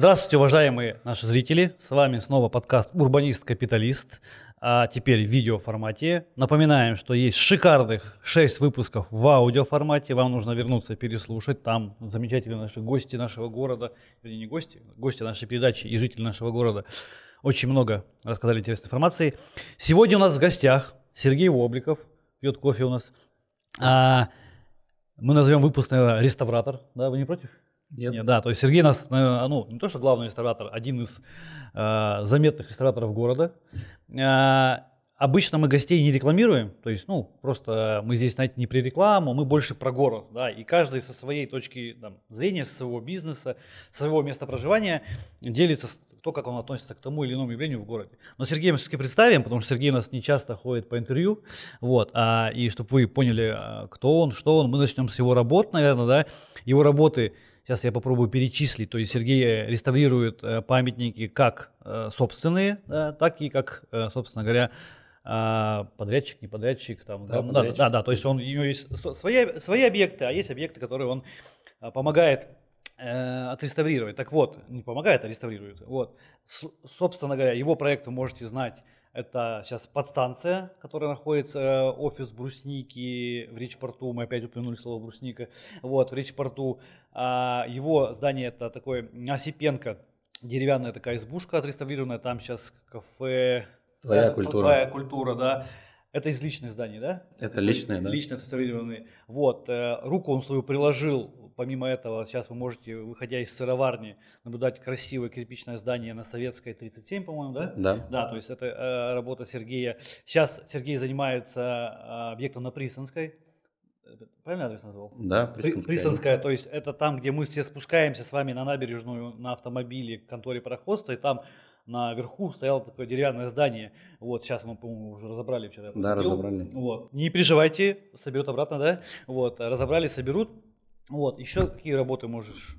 Здравствуйте, уважаемые наши зрители. С вами снова подкаст «Урбанист-капиталист», а теперь в видеоформате. Напоминаем, что есть шикарных 6 выпусков в аудиоформате. Вам нужно вернуться переслушать. Там замечательные наши гости нашего города, вернее не гости, гости нашей передачи и жители нашего города. Очень много рассказали интересной информации. Сегодня у нас в гостях Сергей Вобликов, пьет кофе у нас. А, мы назовем выпуск, наверное, «Реставратор». Да, вы не против? Нет. Нет, да, то есть Сергей нас, ну, не то что главный реставратор, один из э, заметных реставраторов города. Э, обычно мы гостей не рекламируем, то есть, ну, просто мы здесь, знаете, не при рекламу, мы больше про город, да, и каждый со своей точки там, зрения, со своего бизнеса, своего места проживания делится то, как он относится к тому или иному явлению в городе. Но Сергея мы все-таки представим, потому что Сергей у нас не часто ходит по интервью, вот, а, и чтобы вы поняли, а, кто он, что он, мы начнем с его работ, наверное, да, его работы Сейчас я попробую перечислить. То есть Сергей реставрирует э, памятники как э, собственные, так и как, э, собственно говоря, а, подрядчик, не подрядчик. Там, да, там, подрядчик. да, да, да, то есть он, у него есть свои, свои объекты, а есть объекты, которые он помогает отреставрировать. Так вот, не помогает, а реставрирует. Вот. С, собственно говоря, его проект вы можете знать это сейчас подстанция, которая находится, э, офис Брусники в Речпорту, мы опять упомянули слово Брусника, вот, в Речпорту. А его здание это такое Осипенко, деревянная такая избушка отреставрированная, там сейчас кафе. Твоя да, культура. Твоя культура, да. Это из личных зданий, да? Это личные, да. Лично отреставрированные. Вот, э, руку он свою приложил Помимо этого, сейчас вы можете, выходя из сыроварни, наблюдать красивое кирпичное здание на Советской 37, по-моему, да? Да. Да, то есть это э, работа Сергея. Сейчас Сергей занимается э, объектом на Пристанской. Правильно адрес назвал? Да, Пристанская. Пристанская, то есть это там, где мы все спускаемся с вами на набережную на автомобиле к конторе пароходства, и там наверху стояло такое деревянное здание. Вот, сейчас мы, по-моему, уже разобрали вчера. Да, разобрали. Вот. Не переживайте, соберут обратно, да? Вот, разобрали, соберут. Вот, еще какие работы можешь?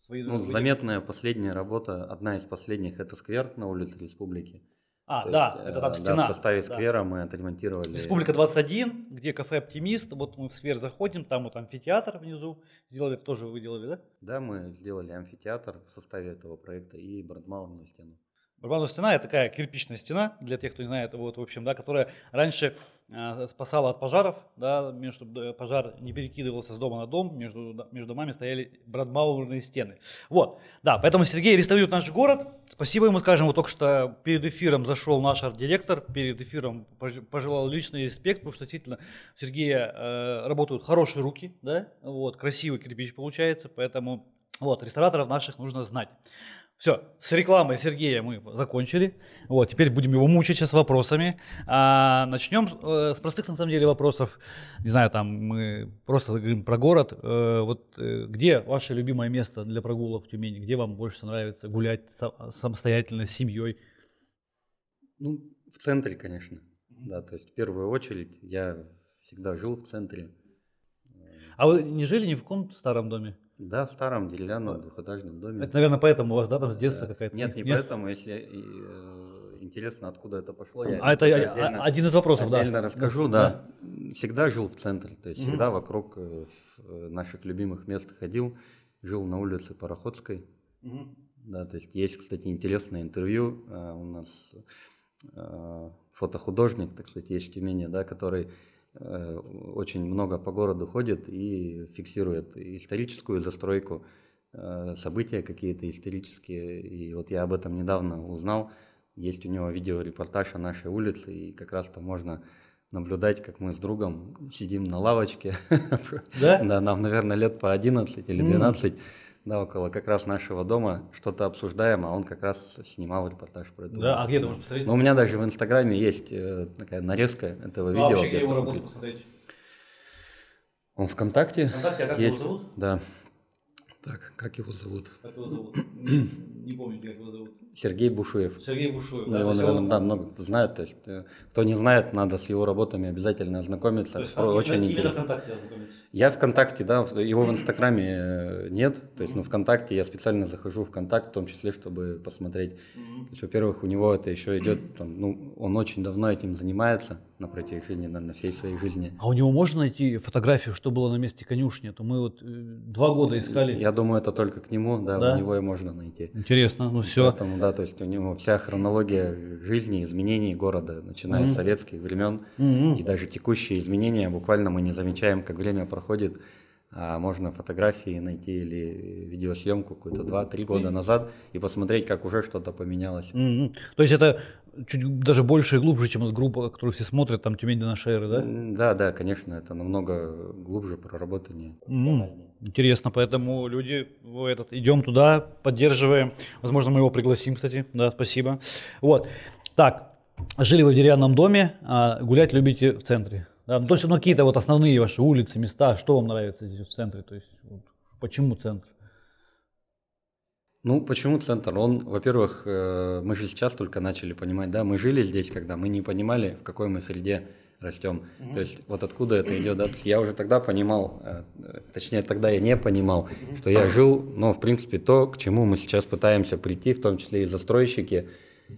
Свои ну, заметная последняя работа, одна из последних, это сквер на улице Республики. А, То да, есть, это там стена. Да, в составе сквера да. мы отремонтировали. Республика 21, где кафе «Оптимист». Вот мы в сквер заходим, там вот амфитеатр внизу. Сделали, тоже вы делали, да? Да, мы сделали амфитеатр в составе этого проекта и брандмауэрную стену. Барабанная стена – это такая кирпичная стена, для тех, кто не знает, вот, в общем, да, которая раньше э, спасала от пожаров, да, чтобы пожар не перекидывался с дома на дом, между, между домами стояли брадмаурные стены. Вот, да, поэтому Сергей реставрирует наш город. Спасибо ему, скажем, вот только что перед эфиром зашел наш арт-директор, перед эфиром пожелал личный респект, потому что действительно у Сергея э, работают хорошие руки, да, вот, красивый кирпич получается, поэтому вот, рестораторов наших нужно знать. Все, с рекламой Сергея мы закончили. Вот, теперь будем его мучить сейчас вопросами. А, начнем э, с простых, на самом деле, вопросов. Не знаю, там мы просто говорим про город. Э, вот э, где ваше любимое место для прогулок в Тюмени? Где вам больше нравится гулять самостоятельно с семьей? Ну, в центре, конечно. Да, то есть в первую очередь я всегда жил в центре. А вы не жили ни в каком старом доме? Да, в старом деревянном двухэтажном доме. Это, наверное, поэтому у вас, да, там с детства да. какая-то? Нет, не Нет? поэтому, если э, интересно, откуда это пошло. Я а это отдельно, один из вопросов, да. Отдельно расскажу, да. да. Всегда жил в центре, то есть угу. всегда вокруг э, э, наших любимых мест ходил. Жил на улице Пароходской. Угу. Да, то есть есть, кстати, интересное интервью. Э, у нас э, фотохудожник, так сказать, есть в Тюмени, да, который Э, очень много по городу ходит и фиксирует историческую застройку, э, события какие-то исторические. И вот я об этом недавно узнал. Есть у него видеорепортаж о нашей улице, и как раз там можно наблюдать, как мы с другом сидим на лавочке. Да? Да, нам, наверное, лет по 11 или 12. Mm да, около как раз нашего дома что-то обсуждаем, а он как раз снимал репортаж про это. Да, а где ты можешь посмотреть? Ну, у меня даже в Инстаграме есть э, такая нарезка этого ну, а видео. А вообще, где его работу посмотреть? Он ВКонтакте. ВКонтакте, а как есть. его зовут? Да. Так, как его зовут? Как его зовут? Не помню, как его зовут. Сергей Бушуев. Сергей Бушуев, ну, да. Его, наверное, он... да, много кто знает. То есть, э, кто не знает, надо с его работами обязательно ознакомиться. То есть, Про, очень интересно. ВКонтакте Я ВКонтакте, да, его в Инстаграме э, нет. То есть, ну, ВКонтакте я специально захожу в ВКонтакт, в том числе, чтобы посмотреть. То есть, во-первых, у него это еще идет, там, ну, он очень давно этим занимается. на протяжении, наверное, всей своей жизни. А у него можно найти фотографию, что было на месте конюшни? А то мы вот э, два года искали. Я думаю, это только к нему, да, Да? у него и можно найти. Интересно, ну все. Поэтому, да, то есть у него вся хронология жизни, изменений города, начиная Мгм. с советских времен, и даже текущие изменения, буквально мы не замечаем, как время проходит, а можно фотографии найти или видеосъемку какую-то 2-3 года назад и посмотреть, как уже что-то поменялось. Мгм. То есть это чуть даже больше и глубже, чем группа, которую все смотрят, там Тюмень Донашеры, да? М, Да, да, конечно, это намного глубже проработаннее. М, Интересно, поэтому люди, в этот, идем туда, поддерживаем. Возможно, мы его пригласим, кстати. Да, спасибо. Вот. Так, жили вы в деревянном доме, а гулять любите в центре. Да? Ну, то есть, ну, какие-то вот основные ваши улицы, места, что вам нравится здесь в центре? То есть, вот, почему центр? Ну, почему центр? Он, во-первых, э, мы же сейчас только начали понимать, да, мы жили здесь, когда мы не понимали, в какой мы среде растем. То есть вот откуда это идет, да, я уже тогда понимал, э, точнее тогда я не понимал, что я жил, но в принципе то, к чему мы сейчас пытаемся прийти, в том числе и застройщики,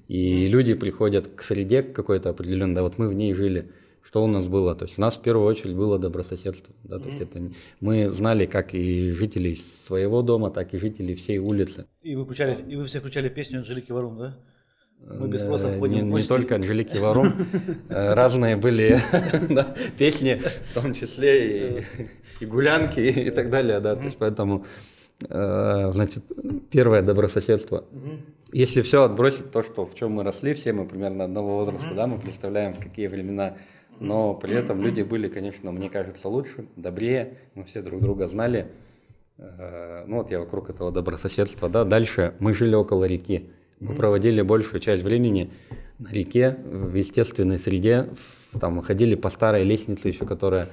и люди приходят к среде какой-то определенной, да, вот мы в ней жили. Что у нас было? То есть у нас в первую очередь было добрососедство. Да, то есть это мы знали как и жителей своего дома, так и жителей всей улицы. И вы, включали, и вы все включали песню Анжелики Варум, да? Мы без Э, спроса входим не, не только Анжелики Варум, э, разные были песни, в том числе и, гулянки и, так далее, да, то есть поэтому, э, значит, первое добрососедство. Если все отбросить то, что в чем мы росли, все мы примерно одного возраста, да, мы представляем, в какие времена, но при этом люди были, конечно, мне кажется, лучше, добрее, мы все друг друга знали. Э, Ну вот я вокруг этого добрососедства, да. Дальше мы жили около реки. Мы проводили большую часть времени на реке, в естественной среде. В- Там мы ходили по старой лестнице еще, которая...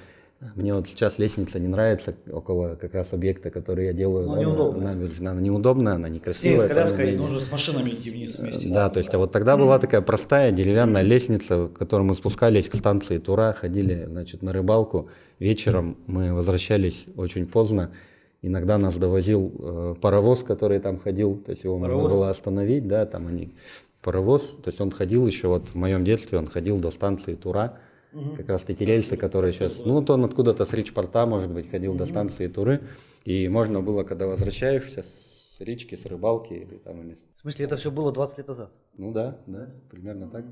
Мне вот сейчас лестница не нравится около как раз объекта, который я делаю. Ну, да, неудобно. на набережной. Она неудобная, она Все некрасивая. с тем не коляской, нужно с машинами идти вниз вместе. Да, то есть а вот тогда была такая простая деревянная лестница, в которой мы спускались к станции Тура, ходили, значит, на рыбалку. Вечером мы возвращались очень поздно. Иногда нас довозил э, паровоз, который там ходил, то есть его Паровоз? можно было остановить, да, там они паровоз, то есть он ходил еще вот в моем детстве, он ходил до станции Тура, как раз таки рельсы, которые сейчас, ну вот он откуда-то с речпорта, может быть, ходил до станции Туры, и можно было, когда возвращаешься с речки, с рыбалки или там или В смысле, это все было 20 лет назад? ну да, да, примерно так.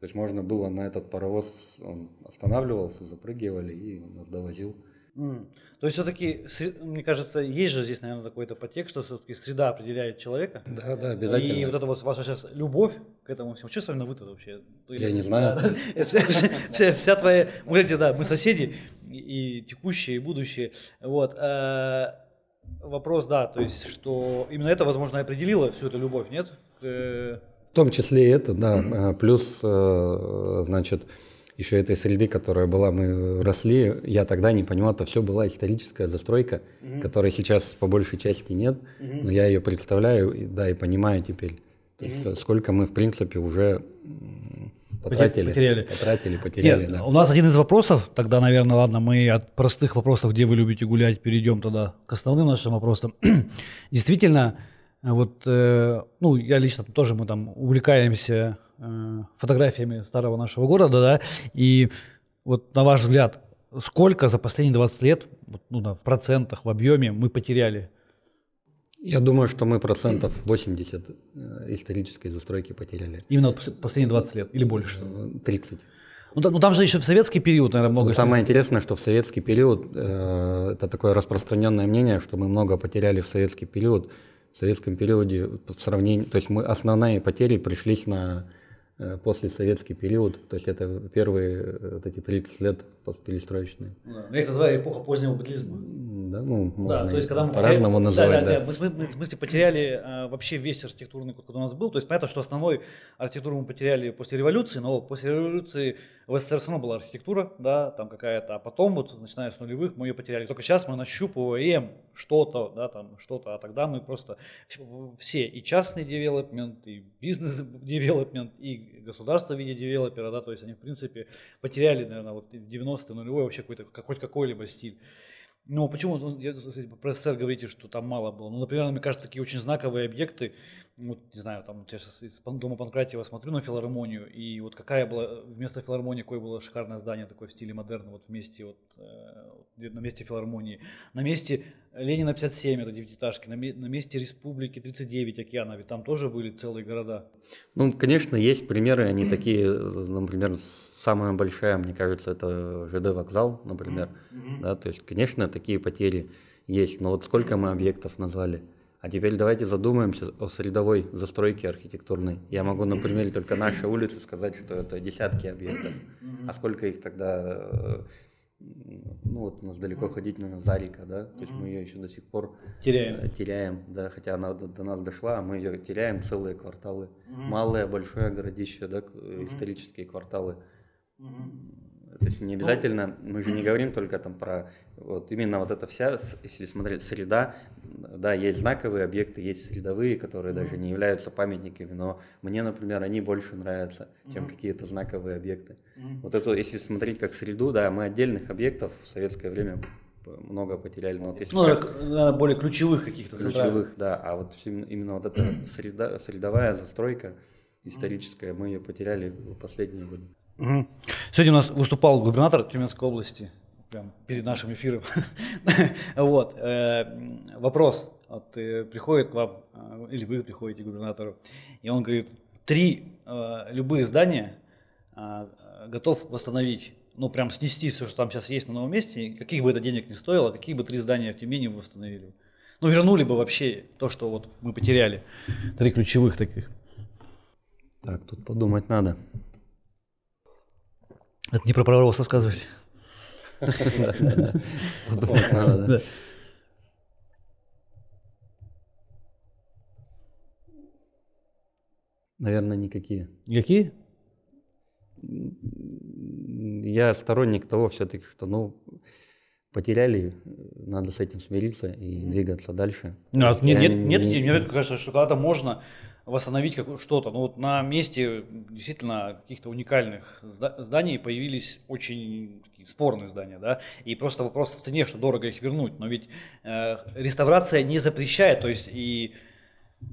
То есть можно было на этот паровоз, он останавливался, запрыгивали и он нас довозил. М. То есть все-таки, мне кажется, есть же здесь, наверное, какой-то подтекст, что все-таки среда определяет человека. Да, да, И вот это вот ваша сейчас любовь к этому всему. Что с вами на вы-то вообще? Я не знаю. Да. Вся, вся- вся- твоя... Да, мы соседи, и, текущие, и будущие. Вот. э, Вопрос, да, то есть, что именно это, возможно, определило всю эту любовь, нет? Э, В том числе и это, да. А, Плюс, э, значит, еще этой среды, которая была, мы росли, я тогда не понимал, это все была историческая застройка, которой сейчас по большей части нет, но я ее представляю, и, да, и понимаю теперь. То есть, э, сколько мы, в принципе, уже потратили. потеряли. Потратили, потеряли, Нет, да. у нас один из вопросов, тогда, наверное, ладно, мы от простых вопросов, где вы любите гулять, перейдем тогда к основным нашим вопросам. Действительно, вот, э, ну, я лично тоже, мы там увлекаемся э, фотографиями старого нашего города, да, и вот на ваш взгляд, сколько за последние 20 лет, вот, ну, да, в процентах, в объеме мы потеряли? Я думаю, что мы процентов 80 э, исторической застройки потеряли. Именно вот пос- последние 20 лет или больше? Э, 30. Ну, та- ну, там же еще в советский период, наверное, много... Вот самое интересное, что в советский период, э, это такое распространенное мнение, что мы много потеряли в советский период. В советском периоде в сравнении, то есть мы основные потери пришлись на э, послесоветский период, то есть это первые э, вот эти 30 лет постперестроечные. Да. Я их называю эпоха позднего быдлизма. М, Да, ну, можно Да, то есть, когда мы по-разному потеряли- называть, да. да. Мы, мы- мы, в смысле, потеряли э, вообще весь архитектурный код, который у нас был. То есть понятно, что основной архитектуру мы потеряли после революции, но после революции в СССР все равно была архитектура, да, там какая-то, а потом вот, начиная с нулевых, мы ее потеряли. Только сейчас мы нащупываем что-то, да, там что-то, а тогда мы просто все, и частный девелопмент, и бизнес-девелопмент, и государство в виде девелопера, да, то есть они, в принципе, потеряли, наверное, вот в 90-е, нулевой вообще какой-то, какой- какой-либо стиль. Ну, почему кстати, про СССР говорите, что там мало было? Ну, например, мне кажется, такие очень знаковые объекты, вот, не знаю, там, я сейчас из Дома Панкратиева смотрю на филармонию, и вот какая была, вместо филармонии какое было шикарное здание такое в стиле модерна, вот вместе, вот, э, на месте филармонии, на месте Ленина 57, это девятиэтажки, на, на месте Республики 39 океанов, ведь там тоже были целые города. Ну, конечно, есть примеры, они такие, например, самая большая, мне кажется, это ЖД вокзал, например, mm-hmm. да, то есть, конечно, такие потери есть, но вот сколько мы объектов назвали – а теперь давайте задумаемся о средовой застройке архитектурной. Я могу на примере только нашей улицы сказать, что это десятки объектов. А сколько их тогда... Э, ну вот у нас далеко ходить нужно Зарика, да, то есть мы ее еще до сих пор теряем, э, теряем да, хотя она до, до нас дошла, а мы ее теряем целые кварталы, малое, большое городище, да, исторические кварталы. То есть не обязательно, мы же не говорим только там про вот именно вот эта вся, если смотреть среда, да, есть знаковые объекты, есть средовые, которые даже не являются памятниками, но мне, например, они больше нравятся, чем какие-то знаковые объекты. Вот это, если смотреть как среду, да, мы отдельных объектов в советское время много потеряли. Но вот если ну, как, более ключевых каких-то. Ключевых, да. А вот именно вот эта среда, средовая застройка историческая, мы ее потеряли в последние годы. Угу. Сегодня у нас выступал губернатор Тюменской области, прям перед нашим эфиром. вот. Э, вопрос. Вот, э, приходит к вам, э, или вы приходите к губернатору, и он говорит, три любые здания готов восстановить ну, прям снести все, что там сейчас есть на новом месте, каких бы это денег не стоило, какие бы три здания в Тюмени вы восстановили. Ну, вернули бы вообще то, что вот мы потеряли. Три ключевых таких. Так, тут подумать надо. Это не про пророк рассказывать. Наверное, никакие. Никакие? Я сторонник того все-таки, что ну потеряли, надо с этим смириться и двигаться дальше. Нет, нет, нет, нет, мне кажется, что когда-то можно восстановить что-то. Но вот на месте действительно каких-то уникальных зданий появились очень такие спорные здания, да, и просто вопрос в цене, что дорого их вернуть. Но ведь э, реставрация не запрещает, то есть и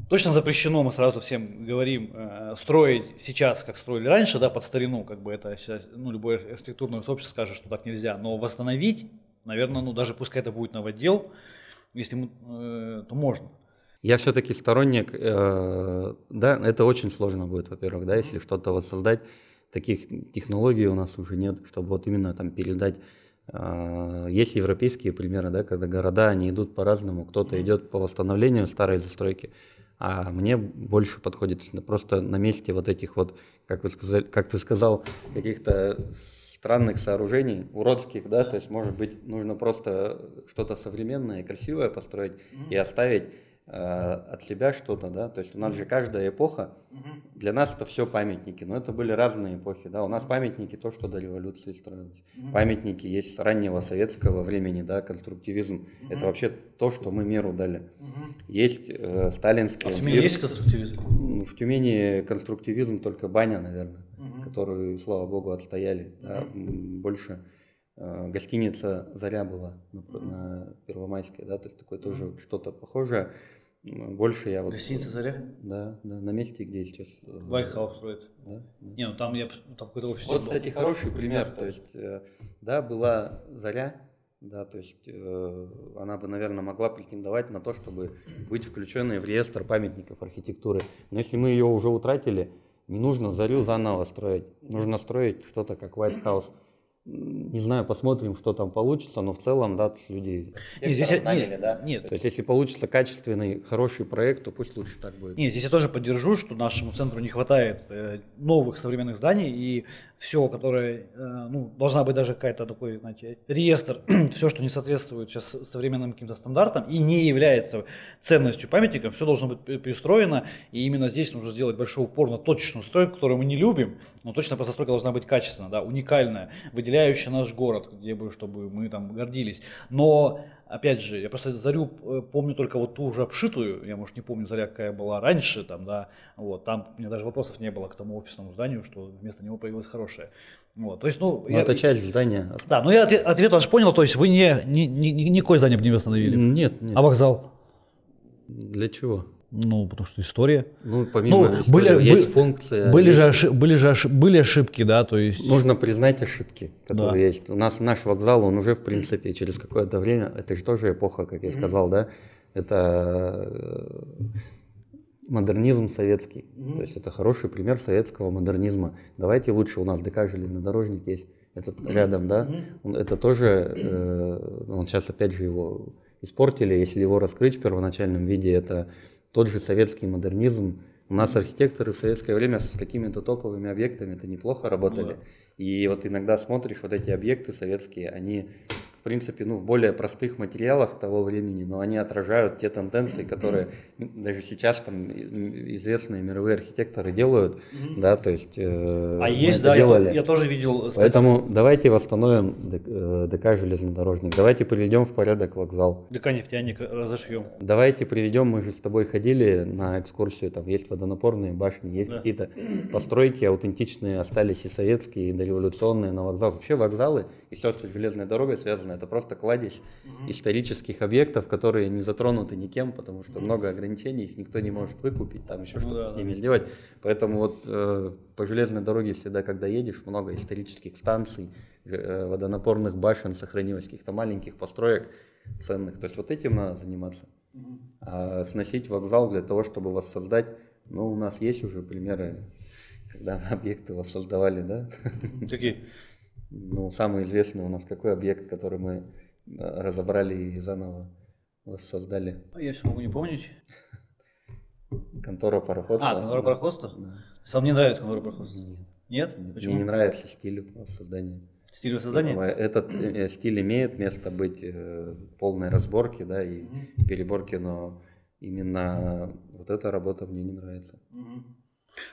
Точно запрещено, мы сразу всем говорим, э, строить сейчас, как строили раньше, да, под старину, как бы это сейчас, ну, любое архитектурное сообщество скажет, что так нельзя, но восстановить, наверное, ну, даже пускай это будет новодел, если э, то можно. Я все-таки сторонник, э, да, это очень сложно будет, во-первых, да, если что-то воссоздать. Таких технологий у нас уже нет, чтобы вот именно там передать. Э, есть европейские примеры, да, когда города, они идут по-разному. Кто-то идет по восстановлению старой застройки, а мне больше подходит просто на месте вот этих вот, как вы сказали, как ты сказал, каких-то странных сооружений, уродских, да, то есть, может быть, нужно просто что-то современное красивое построить mm-hmm. и оставить от себя что-то, да, то есть у нас же каждая эпоха, для нас это все памятники, но это были разные эпохи, да, у нас памятники то, что до революции строилось, памятники есть с раннего советского времени, да, конструктивизм, это вообще то, что мы миру дали. Есть э, сталинский... А в Тюмени есть конструктивизм? В Тюмени конструктивизм только баня, наверное, которую, слава богу, отстояли, да, больше Э, гостиница «Заря» была на, на Первомайской, да, то есть такое тоже что-то похожее. Больше я вот... Гостиница «Заря»? Да, да, на месте, где сейчас... Вайхаус э, строит. Да, да. Не, ну там я там какой-то офис. Вот, кстати, хороший пример, то есть, э, да, была «Заря», да, то есть э, она бы, наверное, могла претендовать на то, чтобы быть включенной в реестр памятников архитектуры. Но если мы ее уже утратили, не нужно зарю заново строить. Нужно строить что-то как White House не знаю, посмотрим, что там получится, но в целом, да, люди нет, здесь, наняли, нет, да? Нет. То есть, если получится качественный, хороший проект, то пусть лучше так будет. Нет, здесь я тоже поддержу, что нашему центру не хватает э, новых современных зданий, и все, которое, э, ну, должна быть даже какая-то такой, знаете, реестр, все, что не соответствует сейчас современным каким-то стандартам и не является ценностью памятником, все должно быть перестроено, и именно здесь нужно сделать большой упор на точечную стройку, которую мы не любим, но точно постройка должна быть качественная, да, уникальная, выделяющая наш город, где бы, чтобы мы там гордились. Но, опять же, я просто Зарю э, помню только вот ту уже обшитую, я, может, не помню Заря, какая была раньше, там, да, вот, там у меня даже вопросов не было к тому офисному зданию, что вместо него появилось хорошее. Вот, то есть, ну, но я, это часть здания. Да, ну я ответ, ответ ваш понял, то есть вы не, ни, ни, никакое здание бы не восстановили? Нет, нет. А вокзал? Для чего? Ну, потому что история. Ну, помимо Ну, истории, были- есть бы- функция. Были есть- же, оши- были же оши- были ошибки, да, то есть... Нужно признать ошибки, которые Да. есть. У нас наш вокзал, он уже, в принципе, через какое-то время, это же тоже эпоха, как я сказал, да, это э, модернизм советский. То есть это хороший пример советского модернизма. Давайте лучше, у нас ДК железнодорожник есть, это рядом, да, это тоже, э, он сейчас опять же его испортили, если его раскрыть в первоначальном виде, это тот же советский модернизм. У нас архитекторы в советское время с какими-то топовыми объектами это неплохо работали. И вот иногда смотришь вот эти объекты советские, они принципе, ну, в более простых материалах того времени, но они отражают те тенденции, которые даже сейчас там известные мировые архитекторы делают, да, то есть... э, А есть, да, я, делали. я тоже видел. статью. Поэтому давайте восстановим ДК, э, ДК железнодорожник, давайте приведем в порядок вокзал. ДК нефтяник разошьем. Давайте приведем, мы же с тобой ходили на экскурсию, там есть водонапорные башни, есть Да. какие-то постройки аутентичные, остались и советские, и дореволюционные на вокзал. Вообще вокзалы и все, что с железной дорогой связано, это просто кладезь исторических объектов, которые не затронуты никем, потому что много ограничений, их никто не может выкупить, там еще Ну что-то да, с да. ними сделать. Поэтому вот э, по железной дороге всегда, когда едешь, много исторических станций, э, водонапорных башен сохранилось, каких-то маленьких построек ценных. То есть вот этим надо заниматься. А сносить вокзал для того, чтобы воссоздать, ну, у нас есть уже примеры, когда объекты воссоздавали, да? Какие? Ну, самый известный у нас какой объект, который мы э, разобрали и заново воссоздали? А Я сейчас могу не помнить. Контора пароходства. А, контора пароходства? Да. Вам не нравится контора пароходства? Нет? Мне Почему? не нравится стиль воссоздания. Стиль воссоздания? Этот э, стиль имеет место быть э, полной разборки, да, и переборки, но именно вот эта работа мне не нравится.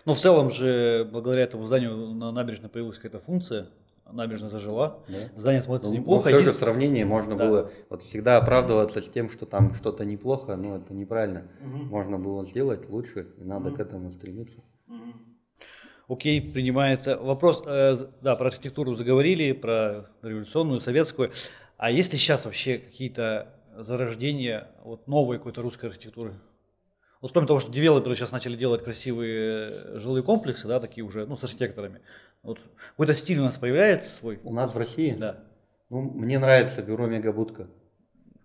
Ну, в целом же, благодаря этому зданию на набережной появилась какая-то функция, набережная зажила, Да. здание смотрится Ну, неплохо. все Един- же в сравнении можно Да. было вот всегда оправдываться с тем, что там что-то неплохо, но это неправильно. Можно было сделать лучше, и надо к этому стремиться. Окей, принимается. Вопрос, э, да, про архитектуру заговорили, про революционную, советскую. А есть ли сейчас вообще какие-то зарождения вот новой какой-то русской архитектуры? Вот кроме того, что девелоперы сейчас начали делать красивые э, жилые комплексы, да, такие уже, ну, с архитекторами. Вот какой-то стиль у нас появляется свой? У нас в России, Да. ну, мне нравится бюро Мегабудка.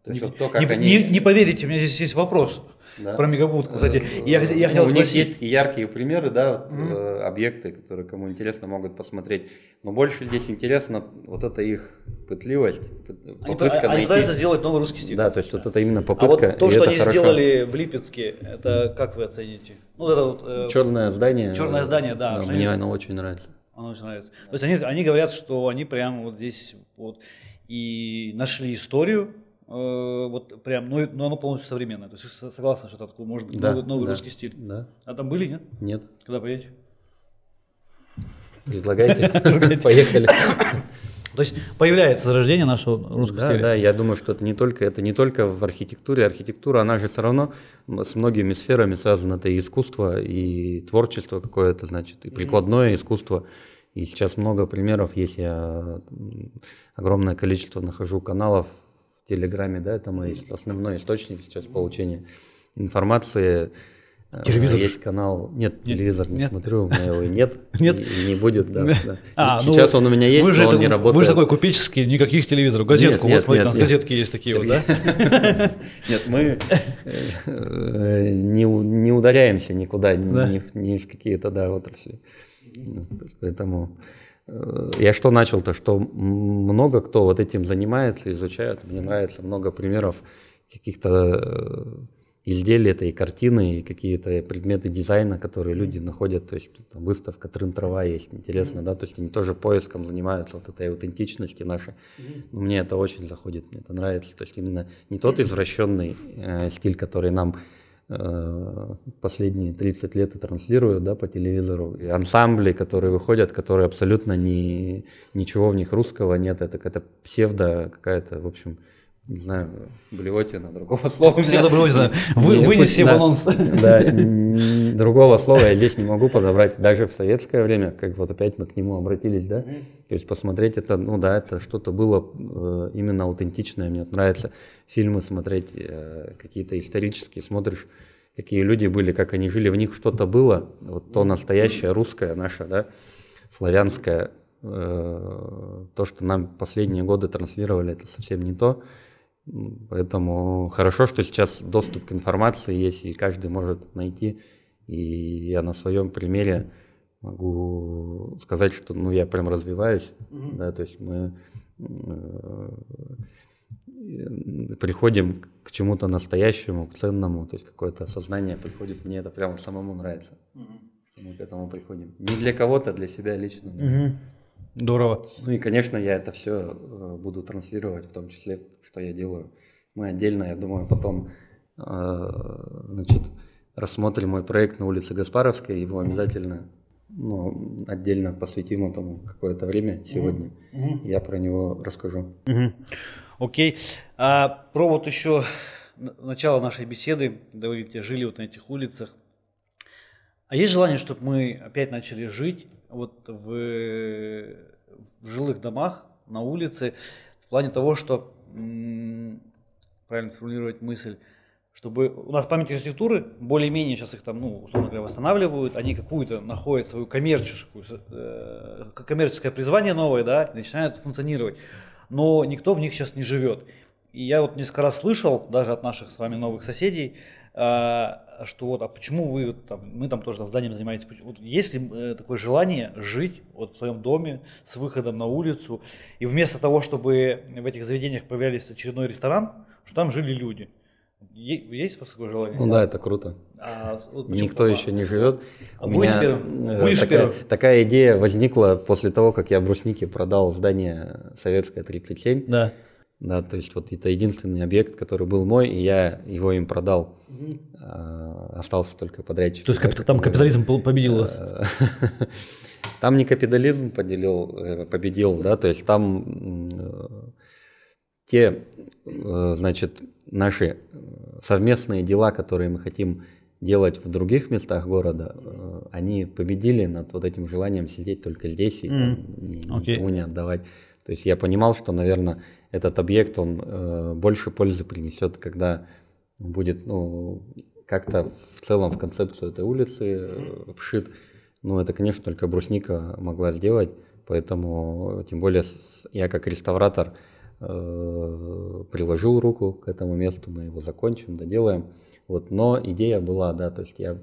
То есть Не, вот то, как не- они... не- не поверите, у меня здесь есть вопрос Да. про мегабудку. Кстати, Э, я, я ну, хотел у них есть такие яркие примеры, да, вот, э, объекты, которые кому интересно могут посмотреть. Но больше здесь интересно вот эта их пытливость, пы- Они, попытка они найти. пытаются сделать новый русский стиль. Да, то есть вот это именно А попытка. вот то, что они хорошо. сделали в Липецке, это как вы оцените? Ну, это вот, э, Черное здание. Черное здание, да, что мне они- оно очень нравится. Оно очень нравится. То есть они, они говорят, что они прямо вот здесь вот и нашли историю, э, вот прям, и- но оно полностью современное. То есть вы со- согласны, что это такой может быть Да, новый, новый да, русский стиль? Да. А там были, нет? Нет. Когда поедете? Предлагайте. Поехали. То есть появляется зарождение нашего русского Да, стиля. да, я думаю, что это не только это не только в архитектуре. Архитектура, она же все равно с многими сферами связана. Это и искусство, и творчество какое-то, значит, и прикладное искусство. И сейчас много примеров есть. Я огромное количество нахожу каналов в Телеграме, да, это мой основной источник сейчас получения информации. Э, Телевизор? Есть канал. Нет, телевизор не Нет? смотрю, у меня его и нет. Нет? И, не будет, да. да. А, ну, сейчас он у меня есть, но он это- не работает. Вы же такой купеческий, никаких телевизоров, газетку. Нет, вот нет, нет. газетки есть такие вот, да? Нет, мы э, не, у- не ударяемся никуда, ни, Да. ни в- ни в какие-то да, отрасли. Ну, Поэтому э, я что начал-то, что м- много кто вот этим занимается, изучает. Мне нравится много примеров каких-то изделий, это и картины, и какие-то предметы дизайна, которые люди находят. То есть там выставка Трын трава есть, интересно, да, то есть они тоже поиском занимаются вот этой аутентичности нашей. Ну, Мне это очень заходит, мне это нравится. То есть именно не тот извращенный э, стиль, который нам э, последние 30 лет и транслируют да, по телевизору, и ансамбли, которые выходят, которые абсолютно не, ничего в них русского нет, это какая-то псевдо, какая-то, в общем, не знаю, блевотина, другого слова. меня- Псевдоблюдина. Вы- Не, вынеси в да, анонс. Да, другого слова я здесь не могу подобрать. Даже в советское время, как вот опять мы к нему обратились, да, то есть посмотреть это, ну да, это что-то было э, именно аутентичное. Мне нравится фильмы смотреть, э, какие-то исторические, смотришь, какие люди были, как они жили, в них что-то было, вот то настоящее русское наше, да, славянское, э, то, что нам последние годы транслировали, это совсем не то. Поэтому хорошо, что сейчас доступ к информации есть, и каждый может найти. И я на своем примере могу сказать, что ну, я прям развиваюсь. Mm-hmm. Да, то есть мы э, приходим к чему-то настоящему, к ценному, то есть какое-то осознание приходит, мне это прямо самому нравится. Mm-hmm. Мы к этому приходим. Не для кого-то, для себя лично. Mm-hmm. Здорово. Ну и, конечно, я это все э, буду транслировать, в том числе, что я делаю. Мы отдельно, я думаю, потом э, значит, рассмотрим мой проект на улице Гаспаровской, его обязательно ну, отдельно посвятим этому какое-то время сегодня. Mm-hmm. Я про него расскажу. Mm-hmm. Окей. А про вот еще начало нашей беседы, когда вы видите, жили вот на этих улицах. А есть желание, чтобы мы опять начали жить вот в, в жилых домах, на улице, в плане того, что, правильно сформулировать мысль, чтобы у нас память архитектуры, более-менее сейчас их там, ну, условно говоря, восстанавливают, они какую-то находят свою коммерческую, э, коммерческое призвание новое, да, начинают функционировать. Но никто в них сейчас не живет. И я вот несколько раз слышал, даже от наших с вами новых соседей, а, что вот, а почему вы там, мы там тоже там зданием занимаетесь, вот есть ли э, такое желание жить вот в своем доме с выходом на улицу, и вместо того, чтобы в этих заведениях появлялись очередной ресторан, что там жили люди. Есть у вас такое желание? Ну да, это круто. А, вот Никто а, еще не живет. А у меня э, Будешь такая, такая идея возникла после того, как я брусники продал здание Советское 37. Да. Да, то есть вот это единственный объект, который был мой, и я его им продал. А, остался только подрядчик. То есть да, там капитализм победил вас? Там не капитализм поделил, э, победил, да, то есть там те, э, значит, наши совместные дела, которые мы хотим делать в других местах города, э, они победили над вот этим желанием сидеть только здесь и mm. там, okay. никому не отдавать. То есть я понимал, что, наверное, этот объект, он э, больше пользы принесет, когда будет, ну, как-то в целом в концепцию этой улицы э, вшит. Ну, это, конечно, только брусника могла сделать, поэтому, тем более, я как реставратор э, приложил руку к этому месту, мы его закончим, доделаем. Вот, но идея была, да, то есть я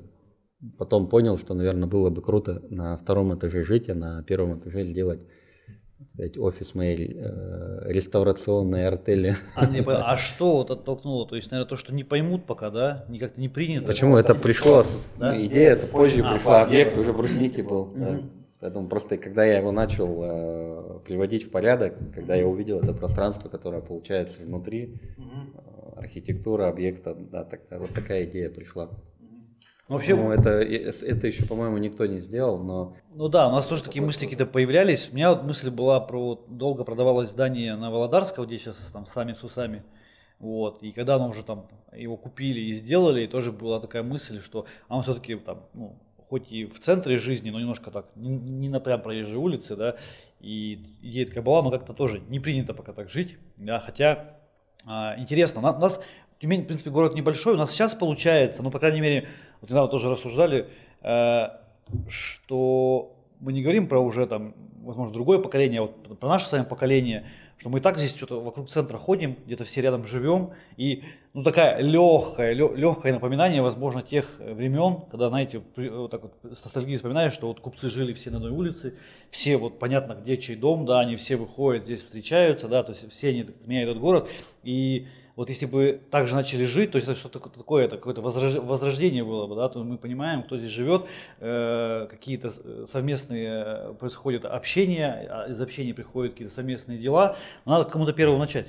потом понял, что, наверное, было бы круто на втором этаже жить, а на первом этаже сделать сказать, офис моей э, реставрационной артели. А, не, а что вот оттолкнуло? То есть, наверное, то, что не поймут пока, да? Никак-то не принято. Почему? Это пришло, да? идея это позже а, пришла, объект уже брусники был. Да. Поэтому просто, когда я его начал э, приводить в порядок, когда я увидел это пространство, которое получается внутри, угу. архитектура объекта, да, тогда вот такая идея пришла. Ну, вообще, ну, это, это еще, по-моему, никто не сделал, но... Ну да, у нас тоже такие мысли какие-то появлялись. У меня вот мысль была про... Долго продавалось здание на Володарского, где сейчас там сами с усами. Вот. И когда мы уже там его купили и сделали, и тоже была такая мысль, что а он все-таки там, ну, хоть и в центре жизни, но немножко так, не, не на прям проезжей улице, да, и идея такая была, но как-то тоже не принято пока так жить, да, хотя а, интересно, у нас Тюмень, в принципе, город небольшой, у нас сейчас получается, ну, по крайней мере, вот недавно тоже рассуждали, э, что мы не говорим про уже там, возможно, другое поколение, а вот про наше с вами поколение, что мы и так здесь что-то вокруг центра ходим, где-то все рядом живем, и ну такая легкая, легкое напоминание, возможно, тех времен, когда, знаете, вот так вот с ностальгией вспоминаешь, что вот купцы жили все на одной улице, все вот понятно, где чей дом, да, они все выходят, здесь встречаются, да, то есть все они меняют этот город, и вот если бы так же начали жить, то есть это что-то такое, это какое-то возрождение было бы, да, то мы понимаем, кто здесь живет, э, какие-то совместные э, происходят общения, а из общения приходят какие-то совместные дела, но надо кому-то первому начать,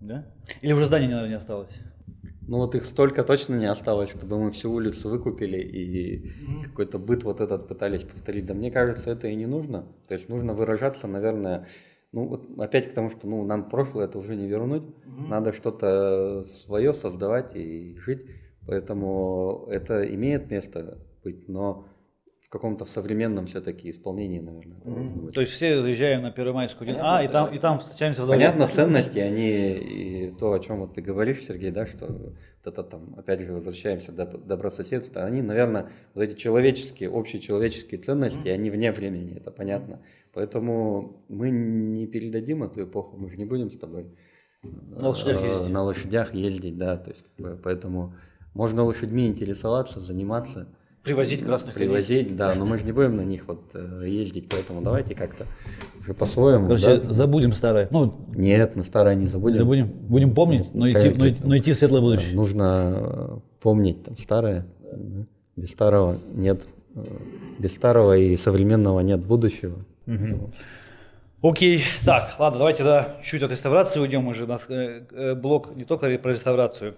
да? Или уже здания, наверное, не осталось? Ну вот их столько точно не осталось, чтобы мы всю улицу выкупили и mm-hmm. какой-то быт вот этот пытались повторить. Да мне кажется, это и не нужно. То есть нужно выражаться, наверное, ну вот опять к тому, что ну, нам прошлое это уже не вернуть, угу. надо что-то свое создавать и жить, поэтому это имеет место быть, но каком-то современном все-таки исполнении, наверное. Mm-hmm. То есть все заезжаем на Первомайскую 1А, а, и там, и там встречаемся вдвоем. Понятно, ценности, они и то, о чем вот ты говоришь, Сергей, да, что это там, опять же, возвращаемся до добрососедства, они, наверное, вот эти человеческие, общечеловеческие ценности, mm-hmm. они вне времени, это понятно. Поэтому мы не передадим эту эпоху, мы же не будем с тобой на лошадях э, ездить, на лошадях ездить да, то есть, поэтому можно лошадьми интересоваться, заниматься. Привозить красных Привозить, коней. да, но мы же не будем на них вот э, ездить, поэтому давайте как-то уже по-своему. Короче, да? забудем старое. Ну, Нет, мы старое не забудем. Забудем, будем помнить, но идти, но, но идти в светлое будущее. Нужно э, помнить там, старое, да. без старого нет, без старого и современного нет будущего. Угу. Окей, так, ладно, давайте тогда чуть от реставрации уйдем, уже у нас э, блок не только про реставрацию.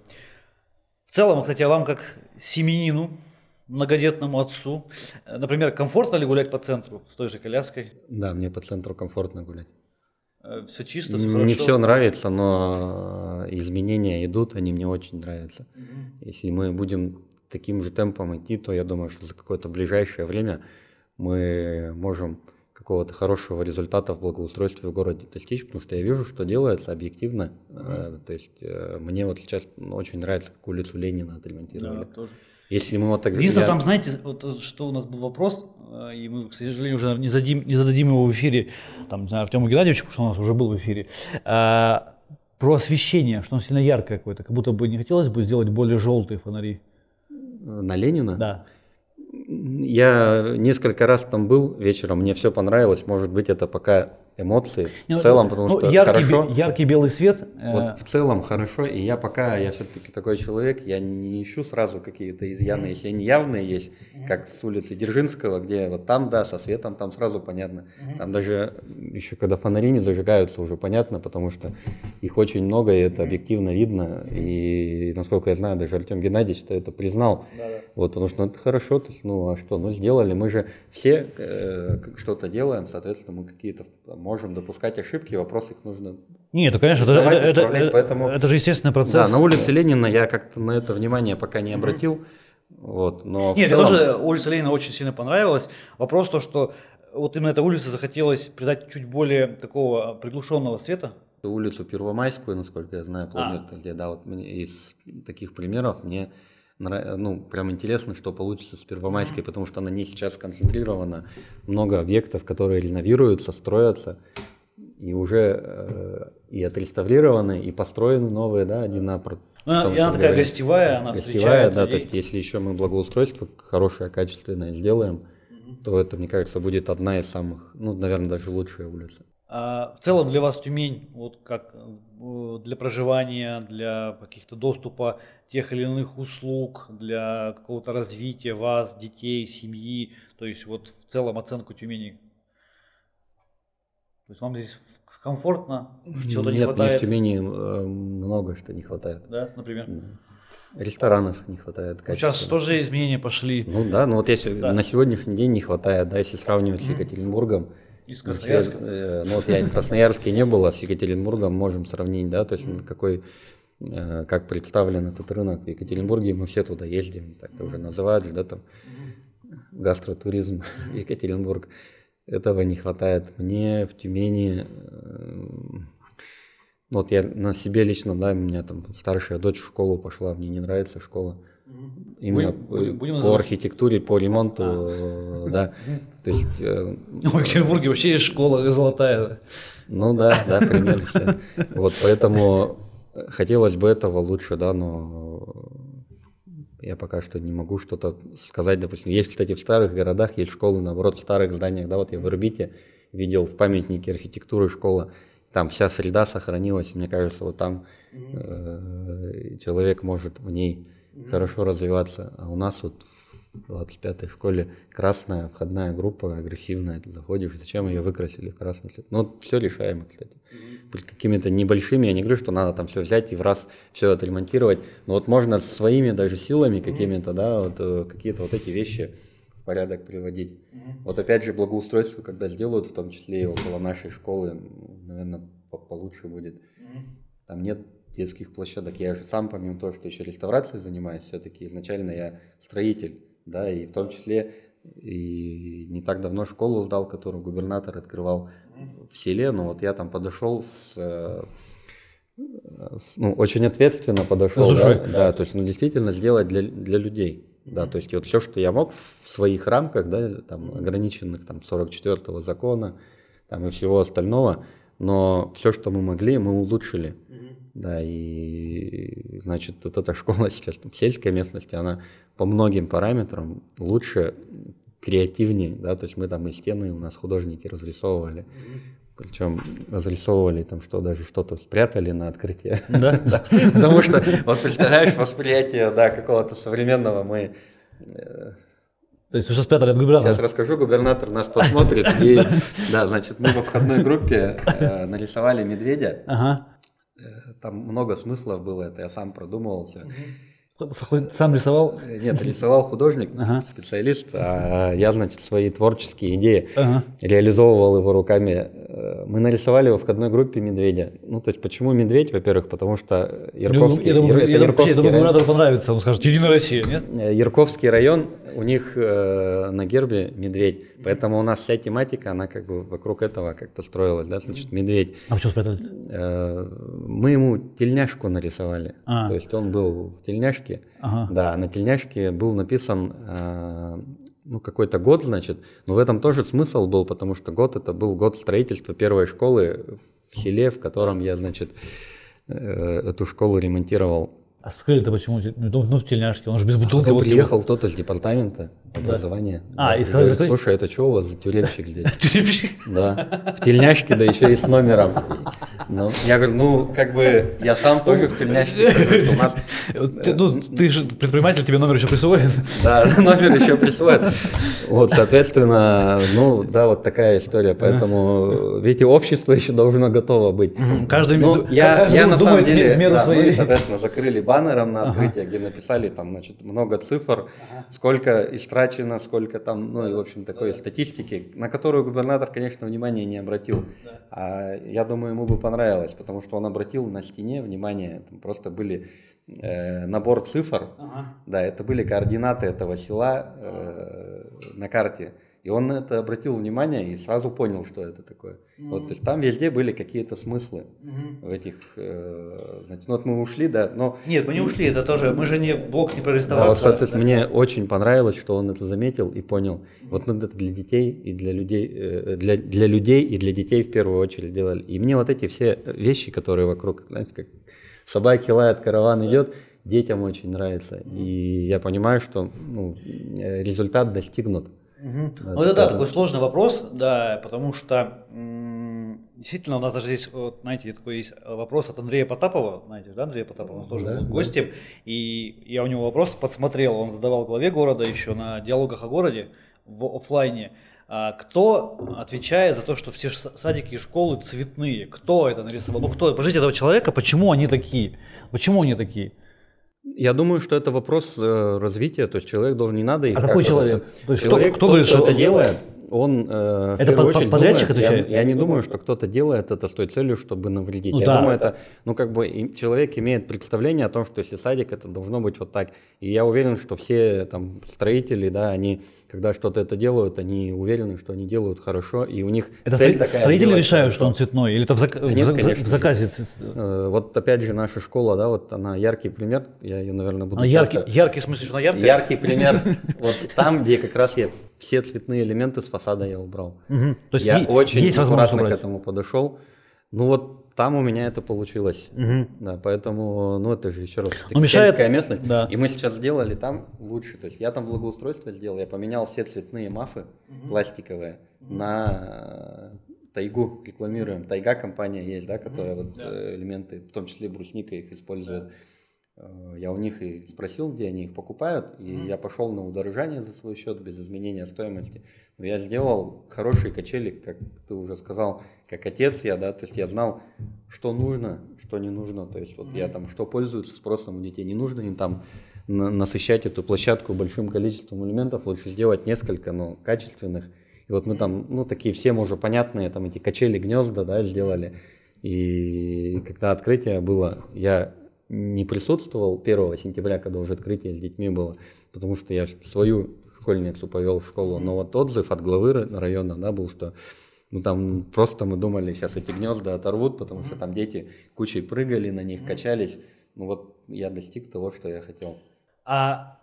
В целом, хотя вам как семенину, многодетному отцу. Например, комфортно ли гулять по центру с той же коляской? Да, мне по центру комфортно гулять. Э, все чисто, все хорошо? Не все нравится, но изменения идут, они мне очень нравятся. Угу. Если мы будем таким же темпом идти, то я думаю, что за какое-то ближайшее время мы можем какого-то хорошего результата в благоустройстве в городе достичь, потому что я вижу, что делается объективно. Mm-hmm. То есть э, мне вот сейчас очень нравится, как улицу Ленина отремонтировали. Да, тоже. Если мы вот так... Единственное, я... там, знаете, вот что у нас был вопрос, э, и мы, к сожалению, уже не зададим, не зададим его в эфире, там, не знаю, Артему Геннадьевичу, потому что у нас уже был в эфире, а, про освещение, что оно сильно яркое какое-то, как будто бы не хотелось бы сделать более желтые фонари. На Ленина? Да. Я несколько раз там был вечером, мне все понравилось, может быть, это пока эмоции в целом, потому ну, что яркий, хорошо. Яркий белый свет. Э, вот в целом хорошо, и я пока, я все-таки такой человек, я не ищу сразу какие-то изъяны, если они явные есть, как с улицы Дзержинского, где вот там, да, со светом там сразу понятно. Там даже еще когда фонари не зажигаются, уже понятно, потому что их очень много, и это объективно видно, и насколько я знаю, даже Артем Геннадьевич это признал. Да-да. Вот, потому что ну, это хорошо, то есть, ну а что, ну сделали, мы же все э, что-то делаем, соответственно, мы какие-то можем допускать ошибки, вопрос их нужно нет, конечно, это, это, это, поэтому, это же естественный процесс. Да, на улице Ленина я как-то на это внимание пока не обратил. Mm-hmm. Вот, но Нет, целом... мне тоже улица Ленина очень сильно понравилась. Вопрос то, что вот именно этой улице захотелось придать чуть более такого приглушенного света. Улицу Первомайскую, насколько я знаю, планируют, а. где, да, вот из таких примеров мне ну, прям интересно, что получится с Первомайской, потому что на ней сейчас сконцентрировано много объектов, которые реновируются, строятся, и уже э, и отреставрированы, и построены новые, да, они на... Ну, и она такая гостевая, она гостевая, встречает да, людей. то есть если еще мы благоустройство хорошее, качественное сделаем, угу. то это, мне кажется, будет одна из самых, ну, наверное, даже лучшая улица. А в целом для вас Тюмень, вот как э, для проживания, для каких-то доступа тех или иных услуг, для какого-то развития вас, детей, семьи, то есть вот в целом оценку Тюмени. То есть вам здесь комфортно, чего-то не хватает? Нет, в Тюмени э, много что не хватает. Да, например? Ресторанов не хватает. Сейчас тоже изменения пошли. Ну да, ну вот если да. на сегодняшний день не хватает, да, если сравнивать с Екатеринбургом, из Красноярска? Э, ну вот я в Красноярске не был, а с Екатеринбургом можем сравнить, да, то есть какой, как представлен этот рынок в Екатеринбурге, мы все туда ездим, так уже называют, да, там гастротуризм Екатеринбург. Этого не хватает. Мне в Тюмени, э, вот я на себе лично, да, у меня там старшая дочь в школу пошла, мне не нравится школа. Именно будем, будем по архитектуре, по ремонту, а. да. То есть... Э, в Екатеринбурге вообще есть школа золотая. Ну да, да, примерно. Вот поэтому хотелось бы этого лучше, да, но я пока что не могу что-то сказать, допустим. Есть, кстати, в старых городах есть школы, наоборот, в старых зданиях, да, вот я в Ирбите видел в памятнике архитектуры школа, там вся среда сохранилась, мне кажется, вот там э, человек может в ней хорошо развиваться. А у нас вот в 25-й школе красная входная группа, агрессивная, ты заходишь, зачем ее выкрасили в красный цвет? Ну, все решаемо, кстати. Mm-hmm. Какими-то небольшими, я не говорю, что надо там все взять и в раз все отремонтировать, но вот можно своими даже силами какими-то, да, вот э, какие-то вот эти вещи в порядок приводить. Вот опять же благоустройство, когда сделают, в том числе и около нашей школы, наверное, получше будет. Там нет детских площадок. Я же сам, помимо того, что еще реставрацией занимаюсь, все-таки изначально я строитель, да, и в том числе и не так давно школу сдал, которую губернатор открывал в селе, но вот я там подошел с, э, с- ну, очень ответственно подошел, С душой. да, да, то есть, ну, действительно сделать для, для людей, да, то есть, вот все, что я мог в своих рамках, да, там, ограниченных, там, 44-го закона, там, и всего остального, но все, что мы могли, мы улучшили, да, и, значит, вот эта школа сейчас там, сельской местности, она по многим параметрам лучше, креативнее, да, то есть мы там и стены у нас художники разрисовывали, причем разрисовывали там что, даже что-то спрятали на открытие. Да? Потому что, вот представляешь, восприятие, да, какого-то современного мы... э, То есть, что спрятали от губернатора? Сейчас расскажу, губернатор нас посмотрит. И, да, значит, мы в обходной группе э, нарисовали медведя. Ага. Там много смыслов было, это я сам продумывал все. Сам рисовал? Нет, рисовал художник, Ага. специалист, а я, значит, свои творческие идеи Ага. реализовывал его руками. Э, Мы нарисовали во входной группе медведя. Ну, то есть, почему медведь? Во-первых, потому что Ярковский, Я думаю, Яр- я думаю, Ярковский я думаю, район. губернатору понравится. Он скажет, Единая Россия, нет? Э, Ярковский район, у них э, на гербе медведь, поэтому у нас вся тематика, она как бы вокруг этого как-то строилась, да, значит, медведь. А почему спрятали? Э, мы ему тельняшку нарисовали, А. то есть он был в тельняшке, Ага. да, на тельняшке был написан э, ну, какой-то год, значит, но в этом тоже смысл был, потому что год это был год строительства первой школы в селе, в котором я, значит, э, эту школу ремонтировал. А скрыли-то почему? Ну, ну, в тельняшке, он же без бутылки. Вот приехал кто-то из департамента образования. А, Да, и сказали, говорит, слушай, это что у вас за тюремщик здесь? Тюремщик. Да, в тельняшке, да еще и с номером. Ну, я говорю, ну, как бы, я сам тоже в тельняшке, потому что у нас, Вот ты- Ну, ты же предприниматель, тебе номер еще присвоит. да, номер еще присвоят. Вот, соответственно, ну, да, вот такая история, поэтому, видите, общество еще должно готово быть. Каждый Ну, я, я на самом деле, меру да, мы, соответственно, закрыли баннером на открытие, где написали там, значит, много цифр, сколько истрачено, сколько там, ну и, в общем, такой статистики, на которую губернатор, конечно, внимания не обратил. А я думаю, ему бы понравилось, потому что он обратил на стене внимание, там просто были э, набор цифр, да, это были координаты этого села э, на карте. И он на это обратил внимание и сразу понял, что это такое. Вот, то есть там везде были какие-то смыслы в этих, э, значит, ну вот мы ушли, да, но Нет, мы не ушли, это тоже, мы же не блок не про да, вот, реставрацию. соответственно, мне очень понравилось, что он это заметил и понял. Вот мы это для детей и для людей, э, для, для людей и для детей в первую очередь делали. И мне вот эти все вещи, которые вокруг, знаете, как собаки лают, караван идет, детям очень нравится. И я понимаю, что ну, результат достигнут. Да, Ну это да, это- такой сложный вопрос, да, потому что действительно у нас даже здесь, вот, знаете, такой есть вопрос от Андрея Потапова, знаете, да, Андрея Потапова, он тоже Да, был да. гостем, и я у него вопрос подсмотрел, он задавал главе города еще на диалогах о городе в оффлайне, а, кто отвечает за то, что все садики и школы цветные? Кто это нарисовал? Ну кто? Покажите этого человека, почему они такие? Почему они такие? Я думаю, что это вопрос э, развития, то есть человек должен, не надо их... А какой человек? То есть кто- человек, кто тот, говорит, что- это делает, он э, Это под- очередь подрядчик думает- я- отвечает? Я, не думаю, что кто-то делает это с той целью, чтобы навредить. Ну я да. думаю, это, ну как бы и человек имеет представление о том, что если садик, это должно быть вот так. И я уверен, что все там строители, да, они, когда что-то это делают, они уверены, что они делают хорошо, и у них Это цель такая строители решают, хорошо. что он цветной, или это в, зак- Да нет, в конечно в заказе? Э, Вот опять же наша школа, да, вот она яркий пример, я ее, наверное, буду А яркий, часто- яркий в смысле, что она яркая? Яркий пример. Вот там, где как раз я все цветные элементы с фасада я убрал. Мгм. То есть я и- очень есть аккуратно к этому подошел. Ну вот там у меня это получилось. Мгм. Да, поэтому, ну это же еще раз Ну, мешает- местность. да. И мы сейчас сделали там лучше. То есть я там благоустройство сделал, я поменял все цветные мафы пластиковые на тайгу рекламируем. Тайга компания есть, да, которая вот э, элементы, в том числе брусника их использует. Э, Я у них и спросил, где они их покупают, и я пошел на удорожание за свой счет без изменения стоимости. Но я сделал хорошие качели, как ты уже сказал, как отец я, да, то есть я знал, что нужно, что не нужно, то есть вот я там, что пользуется спросом у детей, не нужно им там на- насыщать эту площадку большим количеством элементов, лучше сделать несколько, но качественных. И вот мы там, ну, такие всем уже понятные, там эти качели, гнезда, да, сделали. И когда открытие было, я не присутствовал 1 сентября, когда уже открытие с детьми было, потому что я свою школьницу повел в школу, но вот отзыв от главы района, да, был, что ну там просто мы думали, сейчас эти гнезда оторвут, потому что там дети кучей прыгали на них, качались. Ну вот я достиг того, что я хотел. А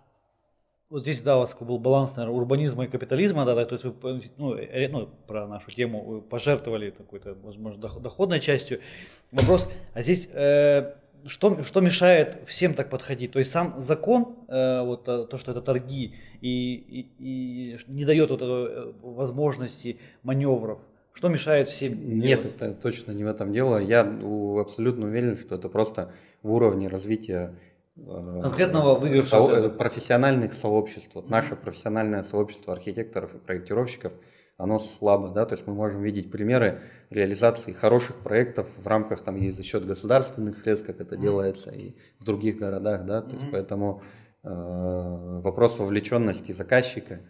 вот здесь, да, у вас был баланс, наверное, урбанизма и капитализма, да, то есть вы, ну, э, ну, про нашу тему пожертвовали какой-то, возможно, доходной частью. Вопрос, а здесь э, что, что мешает всем так подходить? То есть сам закон, э, вот э, то, что это торги, и, и, и не дает вот э, возможности маневров, что мешает всем? Нет, делать? это точно не в этом дело. Я абсолютно уверен, что это просто в уровне развития конкретного выигрыша. Со, профессиональных сообществ. Вот наше профессиональное сообщество архитекторов и проектировщиков, оно слабо, да, то есть мы можем видеть примеры реализации хороших проектов в рамках там и за счет государственных средств, как это делается, и в других городах, да, то есть поэтому э, вопрос вовлеченности заказчика,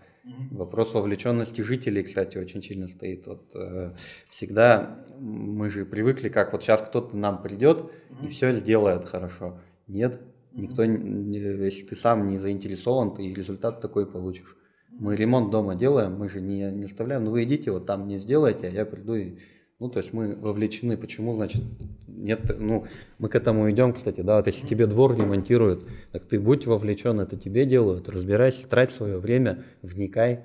Вопрос вовлеченности жителей, кстати, очень сильно стоит. Вот, э, всегда мы же привыкли, как вот сейчас кто-то нам придет и все сделает хорошо. Нет, Никто, если ты сам не заинтересован, ты результат такой получишь. Мы ремонт дома делаем, мы же не, не оставляем, ну вы идите, вот там не сделайте, а я приду и... Ну, то есть мы вовлечены. Почему, значит, нет, ну, мы к этому идем, кстати, да, вот если тебе двор ремонтируют, так ты будь вовлечен, это тебе делают, разбирайся, трать свое время, вникай,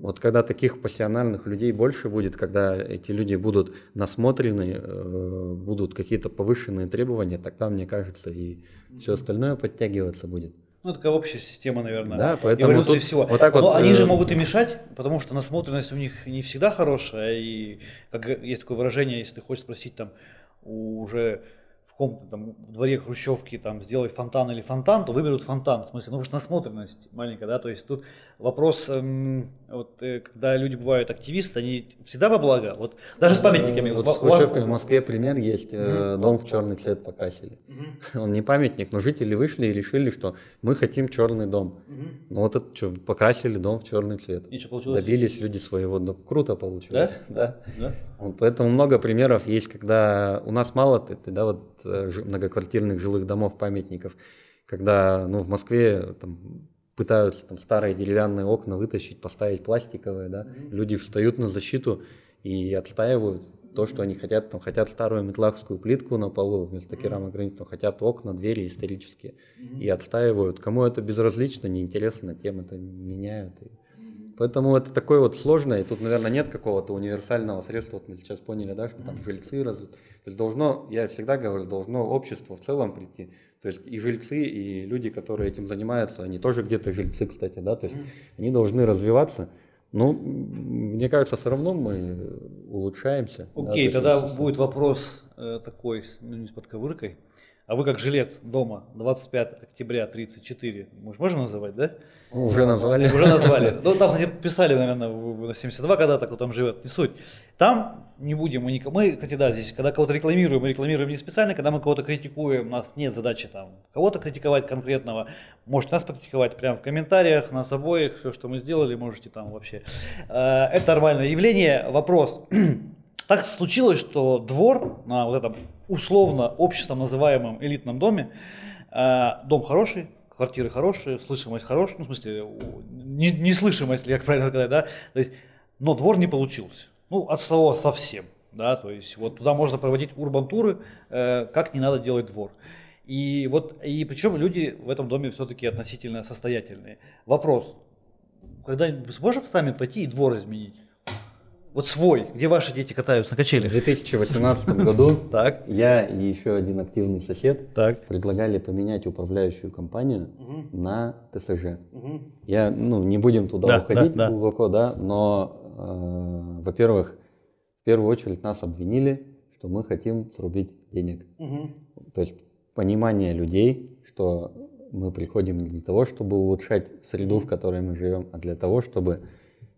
вот когда таких пассиональных людей больше будет, когда эти люди будут насмотрены, э, будут какие-то повышенные требования, тогда, мне кажется, и все остальное подтягиваться будет. Ну, такая общая система, наверное, да, поэтому тут всего. Вот так Но вот, они э... же могут и мешать, потому что насмотренность у них не всегда хорошая. И как есть такое выражение, если ты хочешь спросить там уже каком-то там дворе хрущевки там сделать фонтан или фонтан, то выберут фонтан. В смысле, ну уж насмотренность маленькая, да, то есть тут вопрос, эм, вот э, когда люди бывают активисты, они всегда во благо, вот даже с памятниками. Вот, вот с хрущевкой в Москве пример есть, mm-hmm. дом в черный цвет покрасили. Mm-hmm. Он не памятник, но жители вышли и решили, что мы хотим черный дом. Mm-hmm. Ну вот это что, покрасили дом в черный цвет. И что получилось? Добились люди своего, ну, круто получилось. Да? Да. да? Вот, поэтому много примеров есть, когда у нас мало, да, вот Э, многоквартирных жилых домов, памятников, когда ну, в Москве там, пытаются там, старые деревянные окна вытащить, поставить пластиковые, да, mm-hmm. люди встают на защиту и отстаивают то, что они хотят, там, хотят старую метлахскую плитку на полу вместо керамогранитного, хотят окна, двери исторические, mm-hmm. и отстаивают. Кому это безразлично, неинтересно, тем это меняют. И Поэтому это такое вот сложное, и тут, наверное, нет какого-то универсального средства. Вот мы сейчас поняли, да, что там жильцы развит. То есть должно, я всегда говорю, должно общество в целом прийти. То есть и жильцы, и люди, которые этим занимаются, они тоже где-то жильцы, кстати, да, то есть они должны развиваться. Ну, мне кажется, все равно мы улучшаемся. Окей, да, тогда будет вопрос э, такой, ну, не с подковыркой. А вы как жилец дома 25 октября 34, мы же можем называть, да? Уже назвали. Уже назвали. Ну, там, кстати, писали, наверное, на 72 когда-то, кто там живет, не суть. Там не будем мы никого. Мы, кстати, да, здесь, когда кого-то рекламируем, мы рекламируем не специально, когда мы кого-то критикуем, у нас нет задачи там кого-то критиковать конкретного. Можете нас покритиковать прямо в комментариях, нас обоих, все, что мы сделали, можете там вообще. Э, это нормальное явление. Вопрос. Так случилось, что двор на вот этом условно обществом называемом элитном доме, э, дом хороший, квартиры хорошие, слышимость хорошая, ну, в смысле, не, неслышимость, как правильно сказать, да, то есть, но двор не получился, ну, от слова совсем, да, то есть, вот туда можно проводить урбан-туры, э, как не надо делать двор. И вот, и причем люди в этом доме все-таки относительно состоятельные. Вопрос, когда сможем сами пойти и двор изменить? Вот свой, где ваши дети катаются на качелях? В 2018 году так. я и еще один активный сосед так. предлагали поменять управляющую компанию угу. на ТСЖ. Угу. Я, ну, не будем туда да, уходить да, глубоко, да, но, э, во-первых, в первую очередь нас обвинили, что мы хотим срубить денег. Угу. То есть понимание людей, что мы приходим не для того, чтобы улучшать среду, в которой мы живем, а для того, чтобы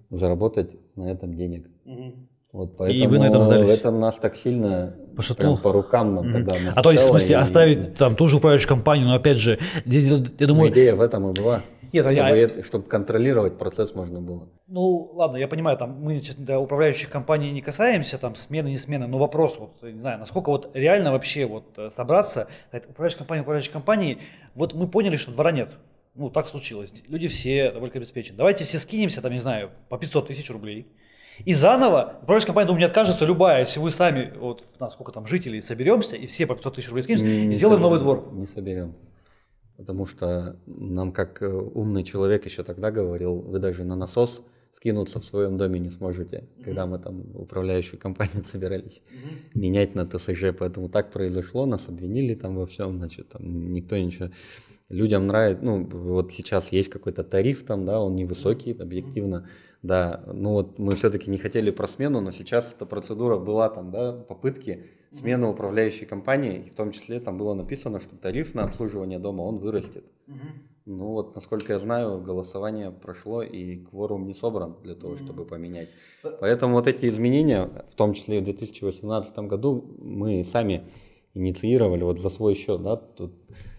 заработать на этом денег. Угу. Вот поэтому и вы на этом сдались? это нас так сильно Пошатнул. прям по рукам нам mm тогда А то есть, в смысле, оставить и... там ту же управляющую компанию, но опять же, здесь, я думаю... Но идея в этом и была. Нет, чтобы, я... это, чтобы контролировать процесс можно было. Ну, ладно, я понимаю, там мы честно, управляющих компаний не касаемся, там смены, не смены, но вопрос, вот, не знаю, насколько вот реально вообще вот э, собраться, управляющая компания, управляющая компания, вот мы поняли, что двора нет. ну, так случилось, люди все довольно обеспечены. Давайте все скинемся, там, не знаю, по 500 тысяч рублей. И заново, управляющая компания, думаю, не откажется любая, если вы сами, вот, сколько там жителей, соберемся, и все по 500 тысяч рублей скинемся, Не и сделаем соберем, новый двор. Не соберем. Потому что нам, как э, умный человек еще тогда говорил, вы даже на насос скинуться в своем доме не сможете, когда мы там управляющую компанию собирались менять на ТСЖ. Поэтому так произошло, нас обвинили там во всем, значит, там никто ничего. Людям нравится, ну, вот сейчас есть какой-то тариф там, да, он невысокий, объективно, да, ну вот мы все-таки не хотели про смену, но сейчас эта процедура была там, да, попытки смены управляющей компании, и в том числе там было написано, что тариф на обслуживание дома, он вырастет. Ну вот, насколько я знаю, голосование прошло и кворум не собран для того, чтобы поменять. Поэтому вот эти изменения, в том числе и в 2018 году, мы сами инициировали вот за свой счет, да, тут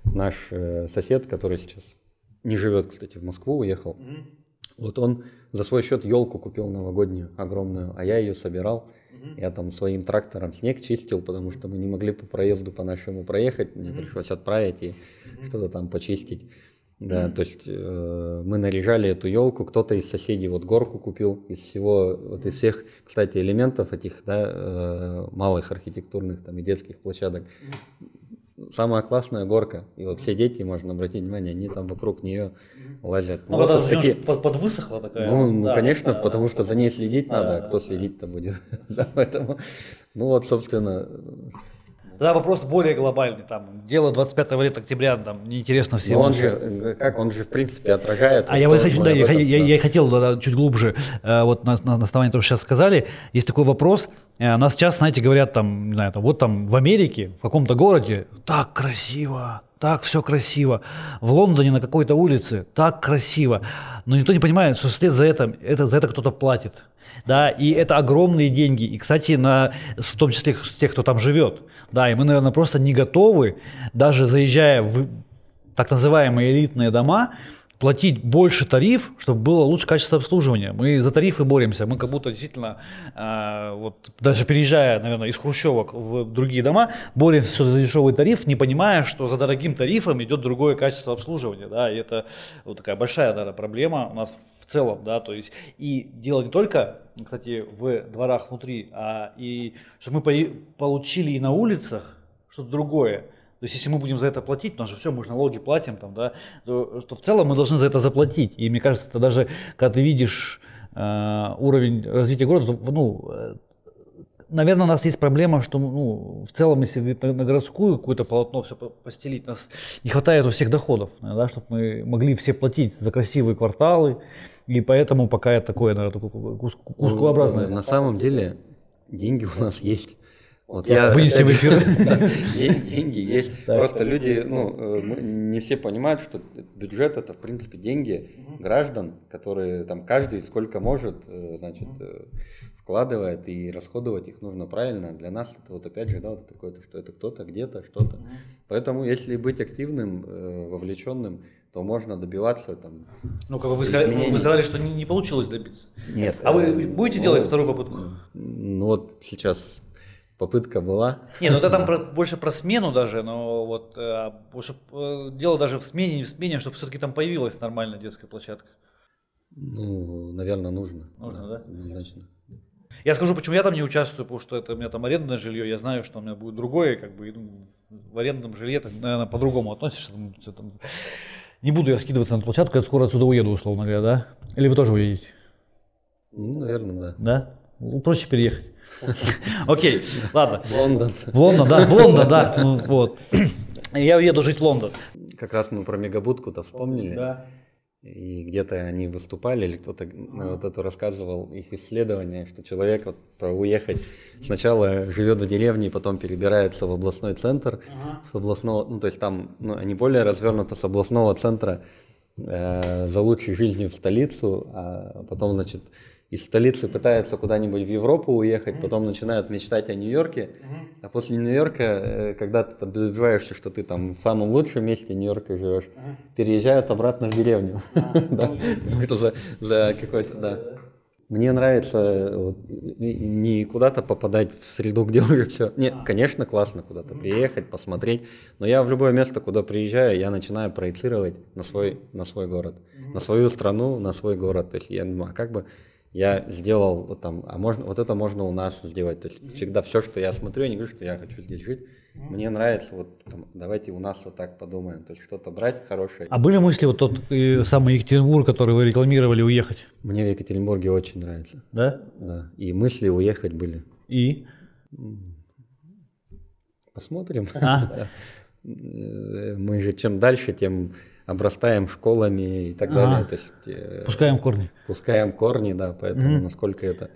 наш э, сосед, который сейчас не живет, кстати, в Москву, уехал, вот он за свой счет елку купил новогоднюю, огромную, а я ее собирал. Я там своим трактором снег чистил, потому что мы не могли по проезду по нашему проехать, мне пришлось отправить и что-то там почистить. Да, то есть э, мы наряжали эту елку, кто-то из соседей вот горку купил, из всего, вот из всех, кстати, элементов этих, да, э, малых архитектурных там и детских площадок. Самая классная горка, и вот все дети, можно обратить внимание, они там вокруг нее лазят. Ну, Вот уже такие- под- подвысохла такая. ну, ну, Да, конечно, да, потому да. что за ней следить Да, надо, а да, кто да. следить-то будет. Да, поэтому, ну вот, собственно, Да, вопрос более глобальный. Там, дело 25 лет октября, там, неинтересно всем. но он же, как, он же, в принципе, отражает. А вот я то, хочу, да, я, этом, я- да. я хотел да, чуть глубже, э, вот на, на основании того, что сейчас сказали, есть такой вопрос. Э, Нас сейчас, знаете, говорят там, не знаю, там, вот там в Америке, в каком-то городе, так красиво, так все красиво. В Лондоне на какой-то улице так красиво. Но никто не понимает, что вслед за это, это, за это кто-то платит. Да, и это огромные деньги. И, кстати, на, в том числе с тех, кто там живет. Да, и мы, наверное, просто не готовы, даже заезжая в так называемые элитные дома, платить больше тариф, чтобы было лучше качество обслуживания. Мы за тарифы боремся. Мы как будто действительно, э, вот даже переезжая, наверное, из хрущевок в другие дома, боремся за дешевый тариф, не понимая, что за дорогим тарифом идет другое качество обслуживания. Да, и это вот такая большая наверное, проблема у нас в целом. Да, то есть, и дело не только, кстати, в дворах внутри, а и что мы по- получили и на улицах что-то другое. То есть, если мы будем за это платить, у нас же все, мы же налоги платим, там, да, то, что в целом мы должны за это заплатить. И мне кажется, это даже, когда ты видишь э, уровень развития города, то, ну, э, наверное, у нас есть проблема, что, ну, в целом, если на, на городскую какое-то полотно все постелить, нас не хватает у всех доходов, да, чтобы мы могли все платить за красивые кварталы, и поэтому пока это такое, наверное, кускообразное. Ну, На самом деле, деньги у нас есть. Вот Вынести в опять же, эфир. Деньги есть. Просто люди, ну, э, не все понимают, что бюджет это, в принципе, деньги граждан, которые там каждый сколько может, э, значит, э, вкладывает и расходовать их нужно правильно. Для нас это вот опять же, да, вот такое, то, что это кто-то где-то, что-то. Поэтому, если быть активным, вовлеченным, то можно добиваться там. Ну, как вы сказали, Изменений. вы сказали, что не, не получилось добиться. Нет. А вы будете делать ну, вторую попытку? Ну вот сейчас попытка была. Не, ну это там про- больше про смену даже, но вот э, больше, э, дело даже в смене, не в смене, чтобы все-таки там появилась нормальная детская площадка. Ну, наверное, нужно. Нужно, да? Однозначно. Я скажу, почему я там не участвую, потому что это у меня там арендное жилье, я знаю, что у меня будет другое, как бы, ну, в арендном жилье, ты, наверное, по-другому относишься. там, всё там. Не буду я скидываться на эту площадку, я скоро отсюда уеду, условно говоря, да? Или вы тоже уедете? Ну, наверное, да. Да? Ну, проще переехать. Окей, ладно. Лондон. В Лондон, да, в Лондон, да. ну, Вот. Я уеду жить в Лондон. Как раз мы про мегабудку-то вспомнили. Да. И где-то они выступали, или кто-то на вот это рассказывал их исследование, что человек вот про уехать сначала живет в деревне, потом перебирается в областной центр, с областного, ну то есть там ну, они более развернуты с областного центра э, за лучшей жизнью в столицу, а потом, значит, из столицы пытаются куда-нибудь в Европу уехать, потом начинают мечтать о Нью-Йорке, а после Нью-Йорка, э, когда ты там добиваешься, что ты там в самом лучшем месте Нью-Йорка живешь, переезжают обратно в деревню. Да. Ну, это за, какой-то, да. Мне нравится вот, не куда-то попадать в среду, где уже все. Нет, конечно, классно куда-то приехать, посмотреть. Но я в любое место, куда приезжаю, я начинаю проецировать на свой, на свой город, на свою страну, на свой город. То есть я думаю, а как бы я сделал вот там, а можно, вот это можно у нас сделать. То есть всегда все, что я смотрю, я не говорю, что я хочу здесь жить. Мне нравится, вот там, давайте у нас вот так подумаем, то есть что-то брать хорошее. А были мысли вот тот э, самый Екатеринбург, который вы рекламировали, уехать? Мне в Екатеринбурге очень нравится. Да? Да. И мысли уехать были. И? Посмотрим. А? Мы же чем дальше, тем обрастаем школами и так Ага. далее. То есть, э, Пускаем корни. пускаем корни, да, поэтому насколько это.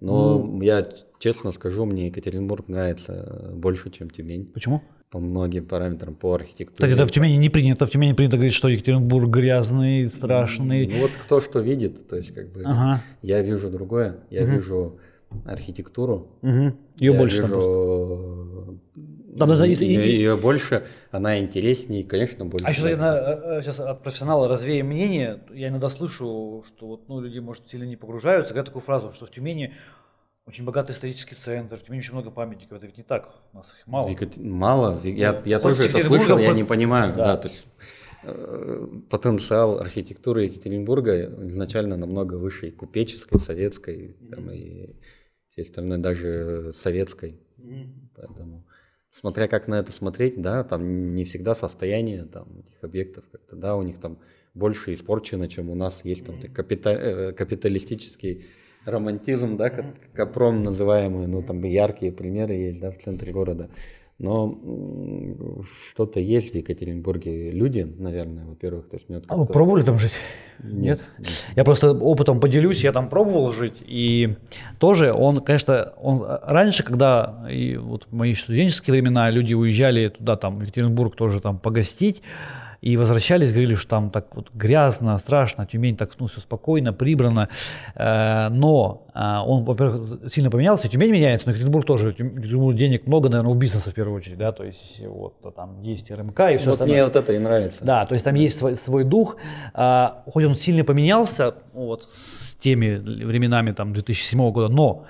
Но я честно скажу, мне Екатеринбург нравится больше, чем Тюмень Почему? по многим параметрам, по архитектуре. Кстати, это в Тюмени не принято. В Тюмени принято говорить, что Екатеринбург грязный, страшный. Ну вот кто что видит, то есть как бы Ага. я вижу другое, я вижу архитектуру, Мгм. Ее я больше вижу Там даже если- ее, ее больше, она интереснее, конечно, больше. А еще сейчас от профессионала развеем мнение. Я иногда слышу, что вот, ну, люди, может, сильно не погружаются. Говорят такую фразу, что в Тюмени очень богатый исторический центр, в Тюмени очень много памятников. Это ведь не так, у нас их мало. Екат- Мало, в- я, я Хоть тоже это слышал, я не понимаю, Да. да, то есть э, потенциал архитектуры Екатеринбурга изначально намного выше и купеческой, советской, там, и всей остальной даже советской, поэтому смотря как на это смотреть, да, там не всегда состояние там этих объектов как-то, да, у них там больше испорчено, чем у нас есть там капита- э, капиталистический романтизм, да, как Капром называемый, ну там яркие примеры есть, да, в центре города. Но что-то есть в Екатеринбурге. Люди, наверное, во-первых, то есть мне вот А вы пробовали там жить? Нет. Я просто опытом поделюсь, я там пробовал жить, и тоже он, конечно, он раньше, когда и вот в мои студенческие времена люди уезжали туда, там, в Екатеринбург тоже там погостить, и возвращались, говорили, что там так вот грязно, страшно, Тюмень так, ну, все спокойно, прибрано, Э, но а, он, во-первых, сильно поменялся, Тюмень меняется, но Екатеринбург тоже, Екатеринбург денег много, наверное, у бизнеса в первую очередь, да, то есть вот там есть РМК и все Вот остальное. мне вот это и нравится. Да, то есть там есть свой, свой дух. А, хоть он сильно поменялся вот, с теми временами там, 2007 года, но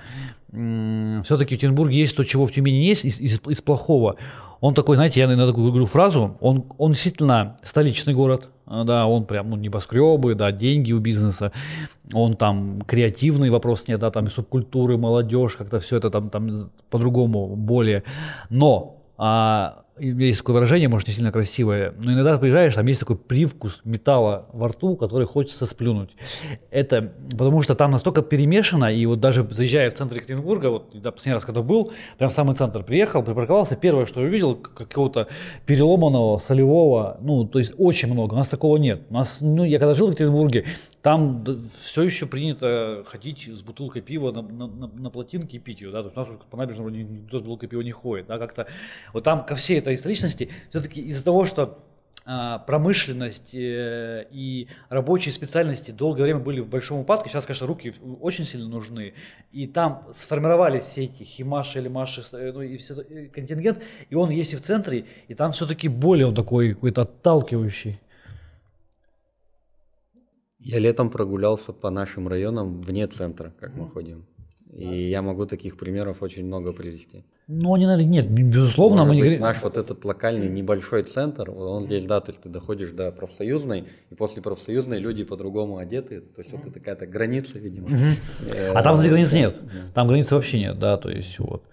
все-таки в Екатеринбурге есть то, чего в Тюмени есть из, из- из плохого. Он такой, знаете, я иногда такую говорю фразу, он, он действительно столичный город, да, он прям, ну, небоскребы, да, деньги у бизнеса, он там креативный, вопрос нет, да, там и субкультуры, молодежь, как-то все это там, там по-другому более. Но а, есть такое выражение, может, не сильно красивое, но иногда ты приезжаешь, там есть такой привкус металла во рту, который хочется сплюнуть. Это потому что там настолько перемешано, и вот даже заезжая в центр Екатеринбурга, вот да, последний раз, когда был, прям в самый центр приехал, припарковался, первое, что я увидел, какого-то переломанного, солевого, ну, то есть очень много, у нас такого нет. У нас, ну, я когда жил в Екатеринбурге, там все еще принято ходить с бутылкой пива на, на, на, плотинке и пить ее, да, то есть у нас уже по набережной вроде никто с бутылкой пива не ходит, да, как-то вот там ко всей этой историчности все-таки из-за того, что а, промышленность э, и рабочие специальности долгое время были в большом упадке. Сейчас, конечно, руки очень сильно нужны. И там сформировались все эти химаши, лимаши, э, ну и все э, контингент. И он есть и в центре, и там все-таки более он такой какой-то отталкивающий. Я летом прогулялся по нашим районам вне центра, как мы ходим. И я могу таких примеров очень много привести. Ну, они, наверное, нет, безусловно, Может мы не быть, говорим. наш вот этот локальный небольшой центр, он здесь, да, то есть ты доходишь до профсоюзной, и после профсоюзной люди по-другому одеты, то есть вот это какая-то граница, видимо. Э, А там внутри границ нет. Там границы вообще нет, да, то есть вот.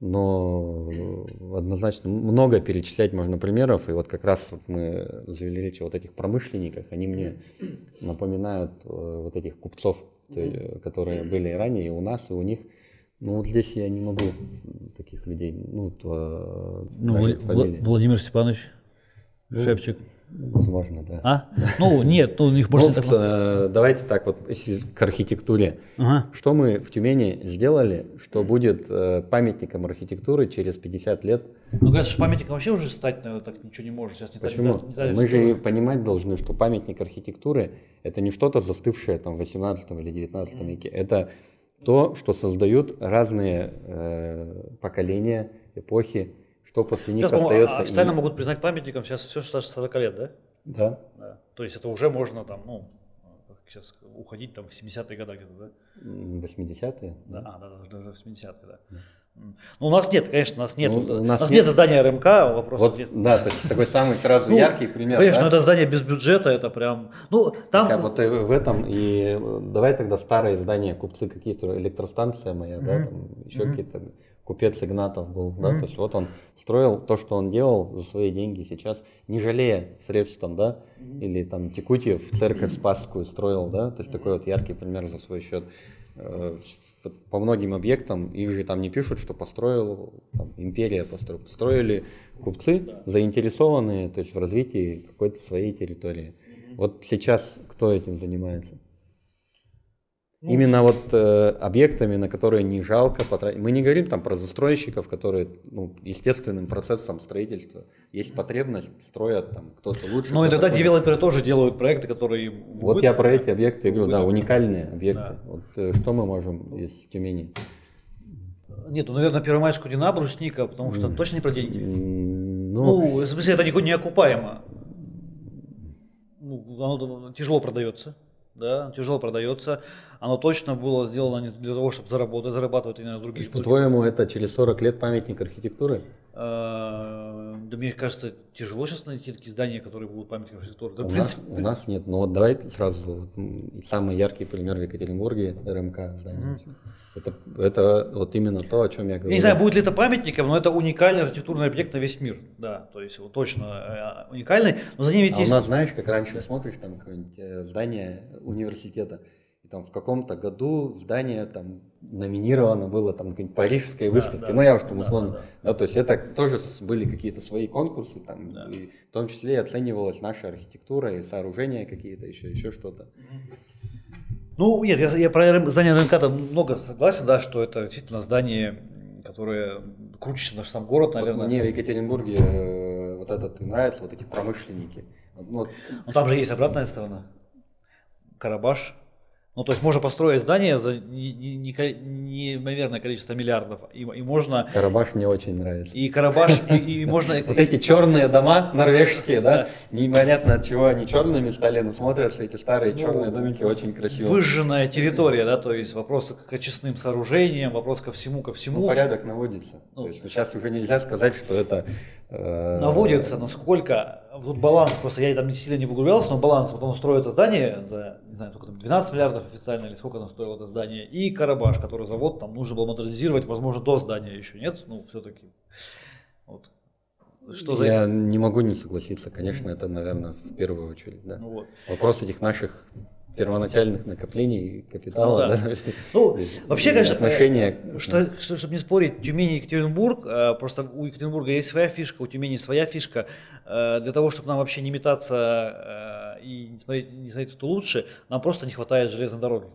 Но э, однозначно много перечислять можно примеров, и вот как раз вот мы завели речь о вот этих промышленниках, они мне напоминают э, вот этих купцов, есть, которые были и ранее и у нас, и у них. Ну вот здесь я не могу таких людей, ну, то, э, Ну. Владимир Степанович Шевчик. Возможно, да. А? Ну, нет, ну, у них Ну, может... так- э, давайте так вот, если к архитектуре. Ага. Что мы в Тюмени сделали, что будет э, памятником архитектуры через 50 лет Ну, говорят, что памятником вообще уже стать, наверное, так ничего не может. Сейчас не так- Почему? не так- не так- Мы же понимать должны, что памятник архитектуры это не что-то застывшее там в 18 или 19 веке. Это то, что создают разные э, поколения, эпохи, что после них Сейчас, остается. официально и- могут признать памятником сейчас все, что старше 40 лет, да? Да. Да. То есть это уже можно там, ну, сейчас уходить там в 70-е годы где-то, да? 80-е? Да, а, да, даже в 80-е, да. да. Ну, у нас нет, конечно, у нас нет. Ну, у нас, у нас нет, нет здания РМК, вопрос вот, нет. Да, то есть такой самый сразу ну, яркий пример. Конечно, да? это здание без бюджета, это прям. Ну, там. Так, а вот в этом и давай тогда старые здания, купцы какие-то, электростанция моя, mm-hmm. да, там еще mm-hmm. какие-то купец Игнатов был, да, mm-hmm. то есть вот он строил то, что он делал за свои деньги сейчас, не жалея средств там, да, mm-hmm. или там Текутьев церковь Спасскую строил, да, то есть такой вот яркий пример за свой счет. Э, по многим объектам их же там не пишут, что построил там, империя, построил, построили купцы, заинтересованные, то есть в развитии какой-то своей территории. Mm-hmm. Вот сейчас кто этим занимается? Ну, Именно вот э, объектами, на которые не жалко потратить. Мы не говорим там про застройщиков, которые ну, естественным процессом строительства есть потребность, строят там кто-то лучше. Ну и тогда девелоперы тоже делают проекты, которые... Вот убыток, я про эти объекты говорю, да, уникальные объекты. Да. Вот э, что мы можем из Тюмени? Нет, ну, наверное, Первомайскую Дина, Брусника, потому что mm. точно не про деньги. Mm, ну, ну, в смысле, это не окупаемо. Ну, оно тяжело продается да, тяжело продается. Оно точно было сделано не для того, чтобы заработать, зарабатывать именно других. По-твоему, это через 40 лет памятник архитектуры? А, да мне кажется, тяжело сейчас найти такие здания, которые будут памятником архитектуры. Да, у, нас, у нас нет. Но вот давай сразу, вот, самый яркий пример в Екатеринбурге, РМК здание. Mm-hmm. Это, это вот именно то, о чем я говорю. Я не знаю, будет ли это памятником, но это уникальный архитектурный объект на весь мир. Да, то есть вот точно э, уникальный. Но за ним ведь а есть... у нас, знаешь, как раньше смотришь там какое-нибудь э, здание университета, и там в каком-то году здание там номинировано было там на парижской выставке, да, ну я уж там условно, да, да, да. да, то есть это тоже были какие-то свои конкурсы там, да. и в том числе и оценивалась наша архитектура и сооружения какие-то еще, еще что-то. Ну, нет, я, я про здание РНК там много согласен, да, что это действительно здание, которое круче наш сам город, наверное. Вот мне в Екатеринбурге э, вот этот нравится, вот эти промышленники. Вот. Но там же есть обратная сторона. Карабаш, ну, то есть можно построить здание за неимоверное количество миллиардов, и, и можно... Карабаш мне очень нравится. И Карабаш, и, и можно... Вот эти черные дома норвежские, да, непонятно от чего они черными стали, но смотрятся эти старые ну, черные домики очень красиво. Выжженная территория, да, то есть вопрос к очистным сооружениям, вопрос ко всему, ко всему. Ну, порядок наводится. Ну, то есть сейчас уже нельзя сказать, что это... Э, наводится, но сколько тут баланс, просто я там не сильно не погружался, но баланс, вот он строит это здание за, не знаю, сколько там, 12 миллиардов официально, или сколько оно стоило это здание, и Карабаш, который завод, там нужно было модернизировать, возможно, до здания еще нет, ну, все-таки. Вот. Что я за... не могу не согласиться, конечно, это, наверное, в первую очередь, да. Ну, вот. Вопрос этих наших первоначальных накоплений капитала. Ну, да. Да? ну вообще, конечно, отношения... что, что, чтобы не спорить, Тюмень и Екатеринбург, э, просто у Екатеринбурга есть своя фишка, у Тюмени своя фишка. Э, для того, чтобы нам вообще не метаться э, и не смотреть, не смотреть, кто лучше, нам просто не хватает железной дороги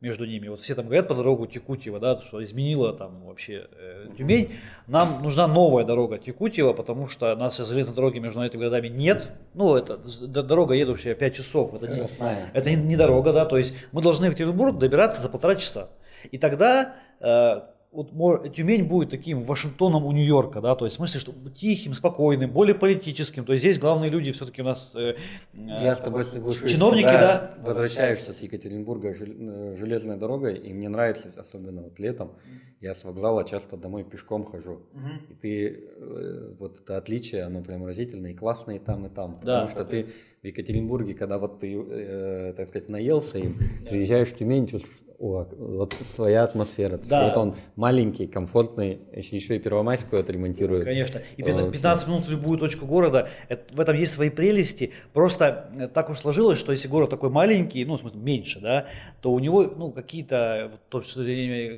между ними. Вот все там говорят по дорогу Текутьева, да, что изменила там вообще э, Тюмень. Нам нужна новая дорога Текутьева, потому что нас железной дороги между этими городами нет. Ну, это дорога едущая 5 часов. Это, не, это не, не дорога, да, то есть мы должны в Екатеринбург добираться за полтора часа. И тогда э, вот Тюмень будет таким Вашингтоном у Нью-Йорка, да, то есть в смысле, что тихим, спокойным, более политическим, то есть здесь главные люди все-таки у нас э, Я с тобой соглашусь. Чиновники, да. Возвращаешься с Екатеринбурга э, железной дорогой, и мне нравится, особенно вот летом, я с вокзала часто домой пешком хожу, угу. и ты, э, вот это отличие, оно прям разительное, и классное и там, и там, потому да, что ты в Екатеринбурге, когда вот ты, э, так сказать, наелся им, приезжаешь в Тюмень, чувствуешь, вот своя атмосфера. Да. Вот он маленький, комфортный, если еще и Первомайскую отремонтируют. Конечно. И 15 минут в любую точку города, это, в этом есть свои прелести. Просто э, так уж сложилось, что если город такой маленький, ну, в смысле, меньше, да, то у него, ну, какие-то, то, что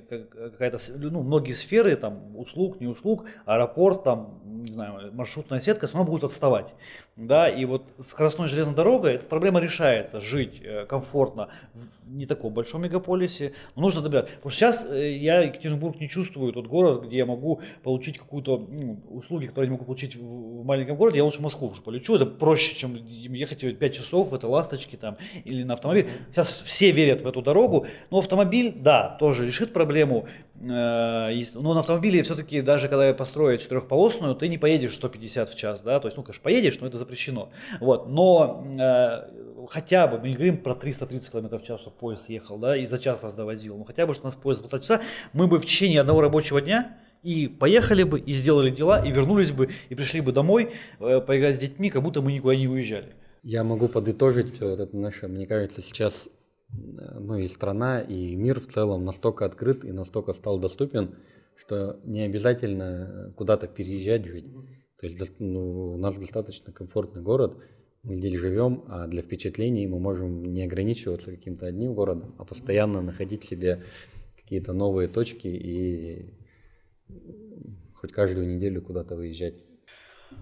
какая-то, ну, многие сферы, там, услуг, не услуг, аэропорт, там, не знаю, маршрутная сетка, все равно будут отставать. Да, и вот скоростной железной дорогой эта проблема решается, жить э, комфортно в не таком большом мегаполисе, но нужно добираться. Потому что сейчас э, я Екатеринбург не чувствую тот город, где я могу получить какую-то ну, услуги, которые я не могу получить в, в маленьком городе, я лучше в Москву уже полечу, это проще, чем ехать 5 часов в этой ласточке там или на автомобиле. Сейчас все верят в эту дорогу, но автомобиль, да, тоже решит проблему, Э, но на автомобиле все-таки, даже когда я построю четырехполосную, ты не поедешь 150 в час, да, то есть, ну, конечно, поедешь, но это запрещено. Вот, но э, хотя бы, мы не говорим про 330 км в час, чтобы поезд ехал, да, и за час нас довозил, но хотя бы, что нас поезд полтора часа, мы бы в течение одного рабочего дня и поехали бы, и сделали дела, и вернулись бы, и пришли бы домой, э, поиграть с детьми, как будто мы никуда не уезжали. Я могу подытожить все это наше, мне кажется, сейчас э, ну и страна, и мир в целом настолько открыт и настолько стал доступен, что не обязательно куда-то переезжать жить. То есть ну, у нас достаточно комфортный город, мы здесь живем, а для впечатлений мы можем не ограничиваться каким-то одним городом, а постоянно находить себе какие-то новые точки и хоть каждую неделю куда-то выезжать.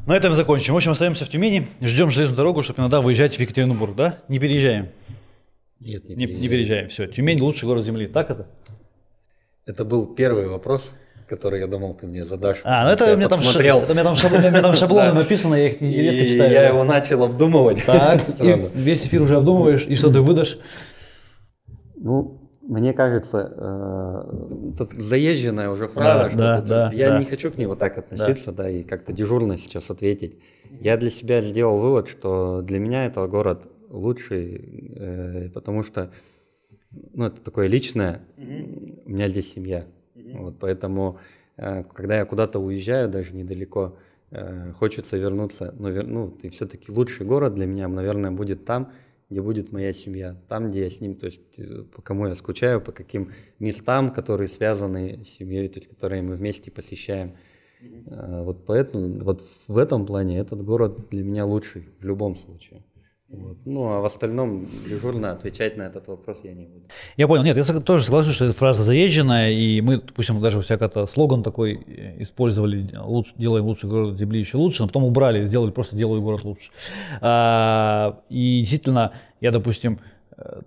На этом закончим. В общем, остаемся в Тюмени, ждем железную дорогу, чтобы иногда выезжать в Екатеринбург, да? Не переезжаем. Нет, не, Не, переезжаем. не переезжаем. Все. Тюмень лучший город Земли. Так это? Это был первый вопрос, который я думал, ты мне задашь. А, ну это у меня там, подсмотрел. это у меня там шаблон, у меня там шаблоны написаны, я их не- редко И читаю. я его начал обдумывать. Так, весь эфир уже обдумываешь, и что ты выдашь? Ну, мне кажется, э, тут заезженная уже фраза, Да, что да, тут да, я да. не хочу к ней вот так относиться, да. и как-то дежурно сейчас ответить. Я для себя сделал вывод, что для меня это город лучший, э, потому что, ну, это такое личное, у меня здесь семья, вот, поэтому, э, когда я куда-то уезжаю, даже недалеко, э, хочется вернуться, но вер- ну, и все-таки лучший город для меня, наверное, будет там, где будет моя семья, там, где я с ним, то есть э, по кому я скучаю, по каким местам, которые связаны с семьей, то есть которые мы вместе посещаем. Вот поэтому, вот в этом плане этот город для меня лучший в любом случае. Вот. Ну, а в остальном дежурно отвечать на этот вопрос я не буду. Я понял, нет, я тоже соглашусь, что эта фраза заезженная, и мы, допустим, даже как-то слоган такой э, использовали, лучше, делаем лучший город Земли еще лучше, но потом убрали, сделали просто делаю город лучше. А, и действительно, я, допустим, э,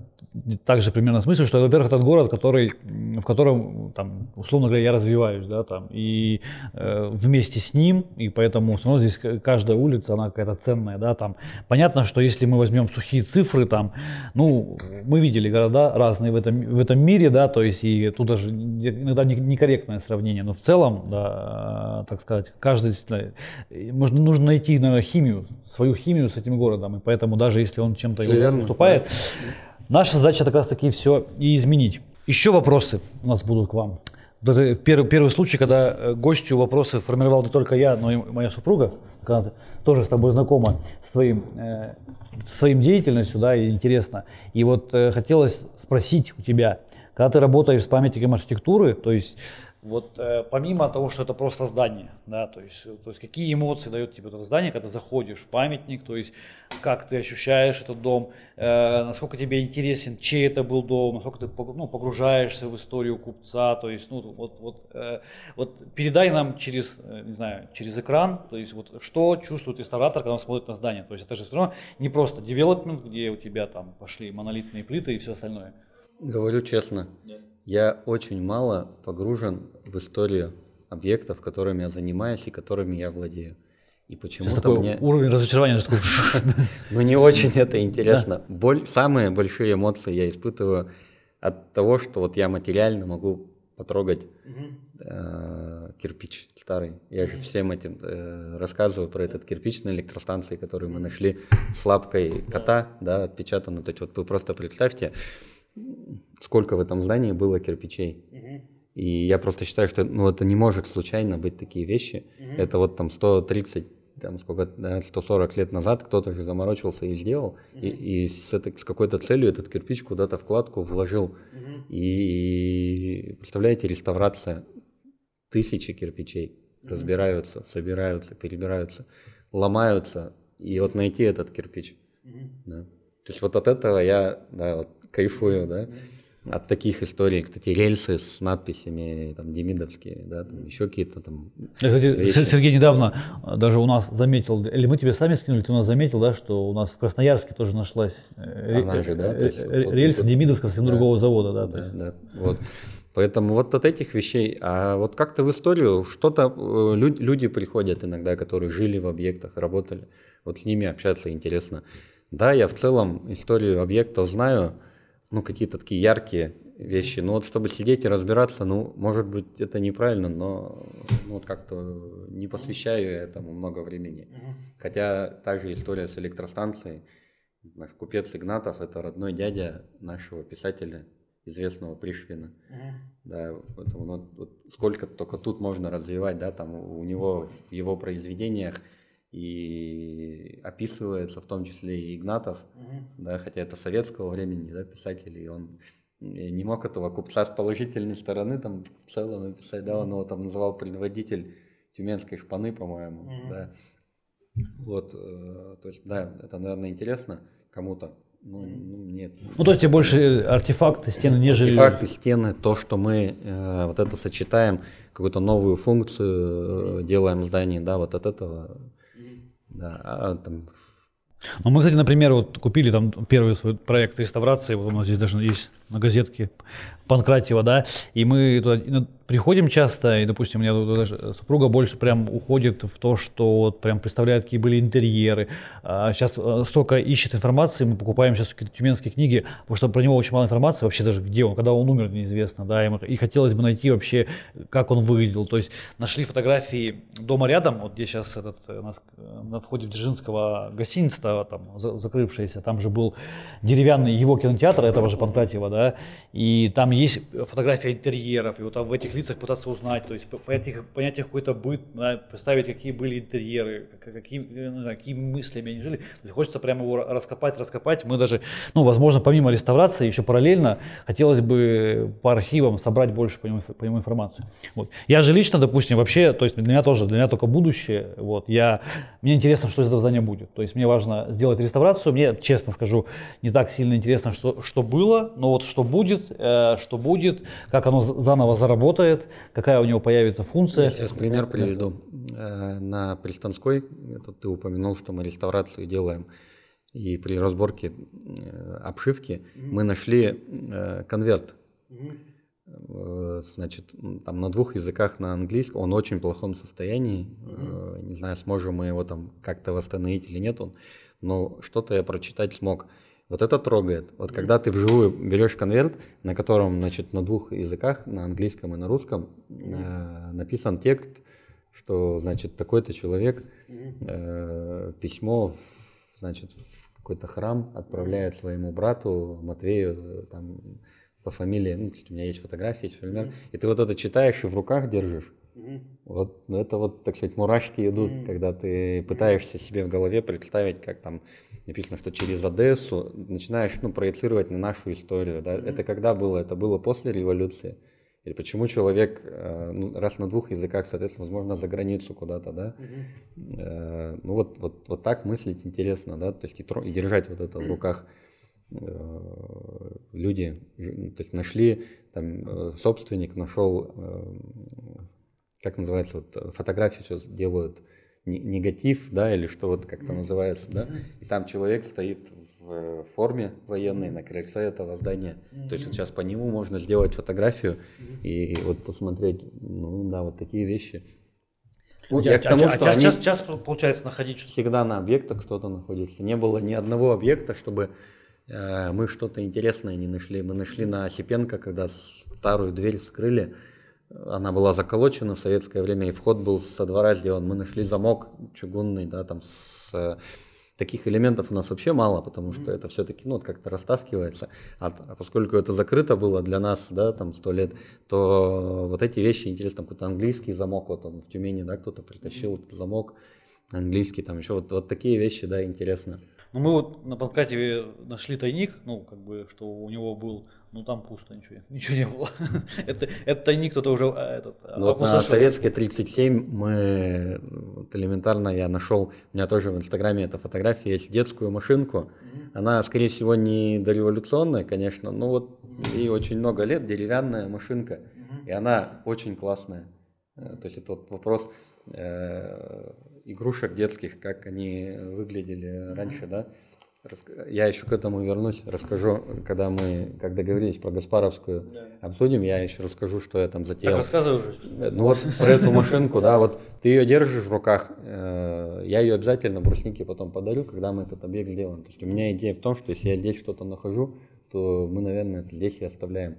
также примерно смысл, что, во-первых, этот город, который, в котором, там, условно говоря, я развиваюсь, да, там, и э, вместе с ним, и поэтому все равно здесь каждая улица, она какая-то ценная, да, там. Понятно, что если мы возьмем сухие цифры, там, ну, мы видели города разные в этом, в этом мире, да, то есть, и тут даже иногда не- некорректное сравнение, но в целом, да, так сказать, каждый, э, можно, нужно найти, наверное, химию, свою химию с этим городом, и поэтому даже если он чем-то уступает, Наша задача как раз таки все и изменить. Еще вопросы у нас будут к вам. Первый, первый случай, когда э, гостю вопросы формировал не только я, но и моя супруга, когда тоже с тобой знакома с твоим, э, своим деятельностью, да, и интересно. И вот э, хотелось спросить у тебя, когда ты работаешь с памятником архитектуры, то есть вот э, помимо того, что это просто здание, да, то есть, э, то есть какие эмоции дает тебе это здание, когда заходишь в памятник, то есть как ты ощущаешь этот дом, э, насколько тебе интересен, чей это был дом, насколько ты ну, погружаешься в историю купца, то есть, ну, вот, вот, э, вот передай нам через, э, не знаю, через экран, то есть, вот что чувствует реставратор, когда он смотрит на здание, то есть это же все равно не просто девелопмент, где у тебя там пошли монолитные плиты и все остальное. Говорю честно, я очень мало погружен в историю объектов, которыми я занимаюсь и которыми я владею. И почему-то такой мне уровень разочарования, ну, не очень это интересно. Самые большие эмоции я испытываю от того, что вот я материально могу потрогать э, кирпич старый. Я же всем этим э, рассказываю про этот кирпич на электростанции, который мы нашли с лапкой кота, да, отпечатанный. То есть вот вы просто представьте, сколько в этом здании было кирпичей. И я просто считаю, что ну, это не может случайно быть такие вещи. Это вот там 130, там сколько, да, 140 лет назад кто-то же заморочился и сделал. И, и с, этой, с какой-то целью этот кирпич куда-то вкладку вложил. И, представляете, реставрация тысячи кирпичей разбираются, собираются, перебираются, ломаются. И вот найти этот кирпич. Да. То есть вот от этого я да, вот кайфую, да. От таких историй, кстати, рельсы с надписями, там, демидовские, да, там, еще какие-то там. Кстати, Сергей недавно даже у нас заметил, или мы тебе сами скинули, ты у нас заметил, да, что у нас в Красноярске тоже нашлась э, Она же, да, есть э, вот рельса Демидовского совсем да. другого завода, да. Да, да, вот. Поэтому вот от этих вещей, а вот как-то в историю что-то э, лю- люди приходят иногда, которые жили в объектах, работали, вот с ними общаться интересно. Да, я в целом историю объектов знаю, ну какие-то такие яркие вещи, но вот чтобы сидеть и разбираться, ну может быть это неправильно, но ну, вот как-то не посвящаю этому много времени. Хотя та же история с электростанцией, Наш купец Игнатов – это родной дядя нашего писателя, известного Пришвина. Да, поэтому ну, вот сколько только тут можно развивать, да, там у него в его произведениях и описывается в том числе и Игнатов, uh-huh. да, хотя это советского времени, да, писатель, и он не мог этого купца с положительной стороны там в целом написать, да, он его там называл предводитель тюменской шпаны, по-моему, uh-huh. да. Вот, э, то есть, да, это, наверное, интересно кому-то. Ну, ну, нет. Ну, то есть тебе больше артефакты, стены, нежели... Артефакты, стены, то, что мы э, вот это сочетаем, какую-то новую функцию э, делаем в здании, да, вот от этого, да, а там ну, мы, кстати, например, вот купили там первый свой проект реставрации, вот у нас здесь даже есть на газетке Панкратьева, да, и мы туда ну, приходим часто, и, допустим, у меня даже супруга больше прям уходит в то, что вот прям представляет, какие были интерьеры. А сейчас э, столько ищет информации, мы покупаем сейчас какие-то тюменские книги, потому что про него очень мало информации, вообще даже где он, когда он умер, неизвестно, да, и, хотелось бы найти вообще, как он выглядел. То есть нашли фотографии дома рядом, вот где сейчас этот, у нас э, на входе в Дзержинского гостиница, там, закрывшаяся, там же был деревянный его кинотеатр, этого же Панкратьева, да, и там есть фотография интерьеров, и вот там в этих лицах пытаться узнать, то есть понять их, понять их какой-то быт, да, представить, какие были интерьеры, какие, ну, какими мыслями они жили. То есть хочется прямо его раскопать, раскопать. Мы даже, ну, возможно, помимо реставрации, еще параллельно хотелось бы по архивам собрать больше по нему, по нему информацию. Вот. Я же лично, допустим, вообще, то есть для меня тоже, для меня только будущее. Вот. Я, мне интересно, что из этого здания будет. То есть мне важно сделать реставрацию. Мне, честно скажу, не так сильно интересно, что, что было, но вот что будет, э, что будет, как оно заново заработает, какая у него появится функция. Я сейчас пример приведу. Э, на Пристанской, это ты упомянул, что мы реставрацию делаем, и при разборке э, обшивки mm-hmm. мы нашли конверт. Mm-hmm. Значит, там на двух языках на английском, он в очень плохом состоянии. Mm-hmm. Не знаю, сможем мы его там как-то восстановить или нет, он, но что-то я прочитать смог. Вот это трогает. Вот когда ты вживую берешь конверт, на котором, значит, на двух языках, на английском и на русском, э, написан текст, что, значит, такой-то человек э, письмо, значит, в какой-то храм отправляет своему брату Матвею, там, по фамилии, ну, у меня есть фотографии, есть пример, и ты вот это читаешь и в руках держишь. Вот это вот, так сказать, мурашки идут, когда ты пытаешься себе в голове представить, как там написано, что через Одессу начинаешь ну, проецировать на нашу историю. Да? Mm-hmm. Это когда было? Это было после революции. Или почему человек, э, ну, раз на двух языках, соответственно, возможно, за границу куда-то, да? Mm-hmm. Ну вот, вот, вот так мыслить интересно, да, то есть и, и держать вот это в руках. Э, люди, то есть нашли, там, собственник нашел, как называется, вот фотографии сейчас делают, негатив, да, или что вот как-то называется, да, и там человек стоит в форме военной на крыльце этого здания. То есть вот сейчас по нему можно сделать фотографию и вот посмотреть, ну да, вот такие вещи. Ну, я а, к тому, а, что а сейчас, сейчас получается находить что-то. Всегда на объектах кто-то находится. Не было ни одного объекта, чтобы э, мы что-то интересное не нашли. Мы нашли на Осипенко, когда старую дверь вскрыли, она была заколочена в советское время, и вход был со двора сделан. Мы нашли замок чугунный, да, там с э, таких элементов у нас вообще мало, потому что это все-таки, ну, как-то растаскивается. А, а поскольку это закрыто было для нас, да, там, сто лет, то вот эти вещи интересны, там какой-то английский замок, вот он в Тюмени, да, кто-то притащил этот замок, английский, там еще вот, вот такие вещи, да, интересно. Ну, мы вот на Панкратеве нашли тайник, ну, как бы, что у него был ну там пусто, ничего, ничего не было. это, это тайник кто-то уже а, этот, ну, вот на Советской 37 мы вот элементарно я нашел, у меня тоже в Инстаграме эта фотография есть, детскую машинку. Mm-hmm. Она, скорее всего, не дореволюционная, конечно, но вот ей очень много лет, деревянная машинка, mm-hmm. и она очень классная. Э, то есть это вот вопрос э, игрушек детских, как они выглядели mm-hmm. раньше, да. Я еще к этому вернусь, расскажу, когда мы, как договорились про Гаспаровскую, да. обсудим, я еще расскажу, что я там затеял. Так рассказывай уже. Э, ну вот про эту машинку, да, вот ты ее держишь в руках, э, я ее обязательно бруснике потом подарю, когда мы этот объект сделаем. То есть у меня идея в том, что если я здесь что-то нахожу, то мы, наверное, это здесь и оставляем.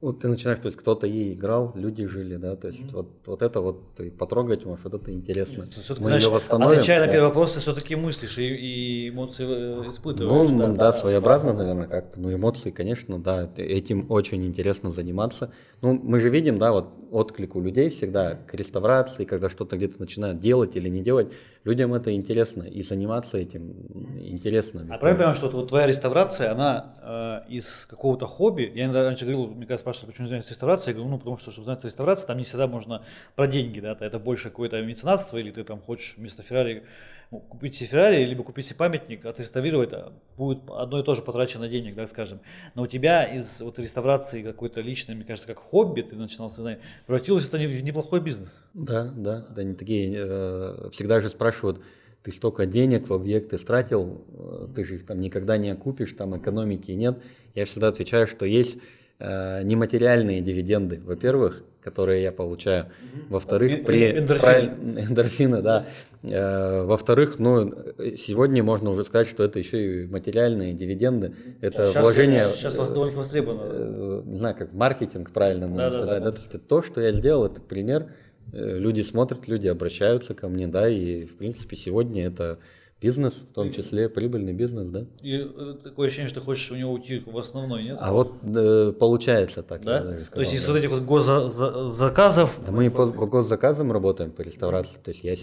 Вот ты начинаешь, то есть кто-то ей играл, люди жили, да, то есть mm-hmm. вот, вот это вот ты потрогать можешь, вот это интересно. Нет, Мы ее восстановим. Отвечая да. на первый вопрос, ты все-таки мыслишь и, и эмоции э, испытываешь. Ну, да, да, да своеобразно, наверное, как-то. Ну, эмоции, конечно, да, этим очень интересно заниматься. Ну, мы же видим, да, вот отклик у людей всегда к реставрации, когда что-то где-то начинают делать или не делать, людям это интересно, и заниматься этим интересно. А правильно понимаю, что вот твоя реставрация, она э, из какого-то хобби, я раньше говорил, мне кажется, спрашивали, почему занимаешься реставрацией, я говорю, ну, потому что, чтобы заняться реставрацией, там не всегда можно про деньги, да, это больше какое-то меценатство, или ты там хочешь вместо Феррари купить себе Феррари, либо купить себе памятник, отреставрировать, а будет одно и то же потрачено денег, так скажем. Но у тебя из вот реставрации какой-то личной, мне кажется, как хобби, ты начинал знать, превратилось это в неплохой бизнес. Да, да, да, они такие, э, всегда же спрашивают, ты столько денег в объекты стратил, э, ты же их там никогда не окупишь, там экономики нет. Я всегда отвечаю, что есть э, нематериальные дивиденды, во-первых, которые я получаю. Во-вторых, при эндорфины, эндорфины да. Э, во-вторых, ну сегодня можно уже сказать, что это еще и материальные дивиденды. Это сейчас, вложение. Сейчас вас довольно востребовано. Э, не знаю, как маркетинг правильно можно да, сказать. Да, да. Да? То есть то, что я сделал, это пример. Э, люди смотрят, люди обращаются ко мне, да, и в принципе сегодня это Бизнес, в том числе прибыльный бизнес, да? И э, такое ощущение, что ты хочешь у него уйти в основной, нет? А вот э, получается так. Да? Сказал, То есть из да. вот этих вот госзаказов... Да мы по, по госзаказам работаем по реставрации. То есть я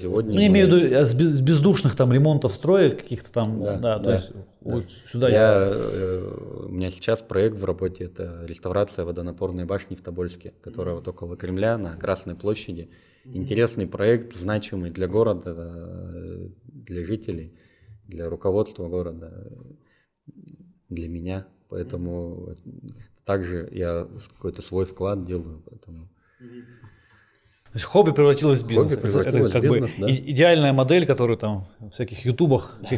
сегодня... Ну, я имею в виду э, с бездушных там ремонтов строек каких-то там, да, да, да то есть да. вот сюда я... Э, у меня сейчас проект в работе, это реставрация водонапорной башни в Тобольске, которая вот около Кремля на Красной площади интересный проект, значимый для города, для жителей, для руководства города, для меня. Поэтому также я какой-то свой вклад делаю. Поэтому... То есть хобби превратилось в бизнес. Хобби превратилось это как в бизнес, бы да. идеальная модель, которую там в всяких ютубах, да,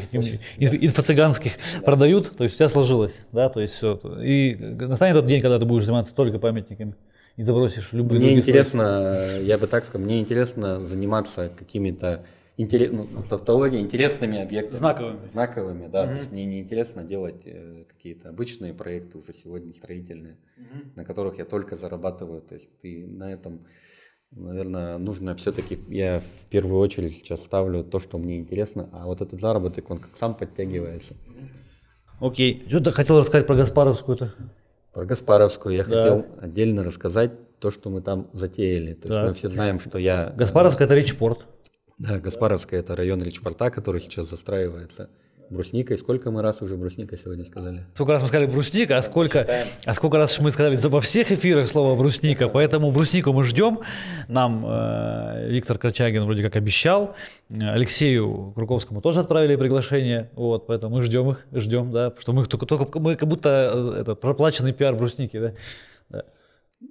инфо-цыганских продают, то есть у тебя сложилось, да, то есть все. И настанет тот день, когда ты будешь заниматься только памятниками и забросишь любые Мне интересно, слои. я бы так сказал, мне интересно заниматься какими-то интерес, ну, тавтология интересными объектами. Знаковыми. Знаковыми, да. Mm-hmm. То есть мне не интересно делать э, какие-то обычные проекты уже сегодня строительные, mm-hmm. на которых я только зарабатываю. То есть ты на этом, наверное, нужно все-таки, я в первую очередь сейчас ставлю то, что мне интересно, а вот этот заработок, он как сам подтягивается. Окей. Что ты хотел рассказать про Гаспаровскую-то? Про Гаспаровскую я да. хотел отдельно рассказать то, что мы там затеяли. То есть мы все знаем, что я... Гаспаровская – это Ричпорт. Да, Гаспаровская – это район Ричпорта, который сейчас застраивается брусникой. Сколько мы раз уже брусника сегодня сказали? Сколько раз мы сказали брусника, а сколько, а сколько раз мы сказали во всех эфирах слово брусника. Поэтому бруснику мы ждем. Нам э, Виктор Крачагин вроде как обещал. Алексею Круковскому тоже отправили приглашение. Вот, поэтому мы ждем их, ждем, да. Что мы только, только мы как будто э, это проплаченный пиар брусники, да. да.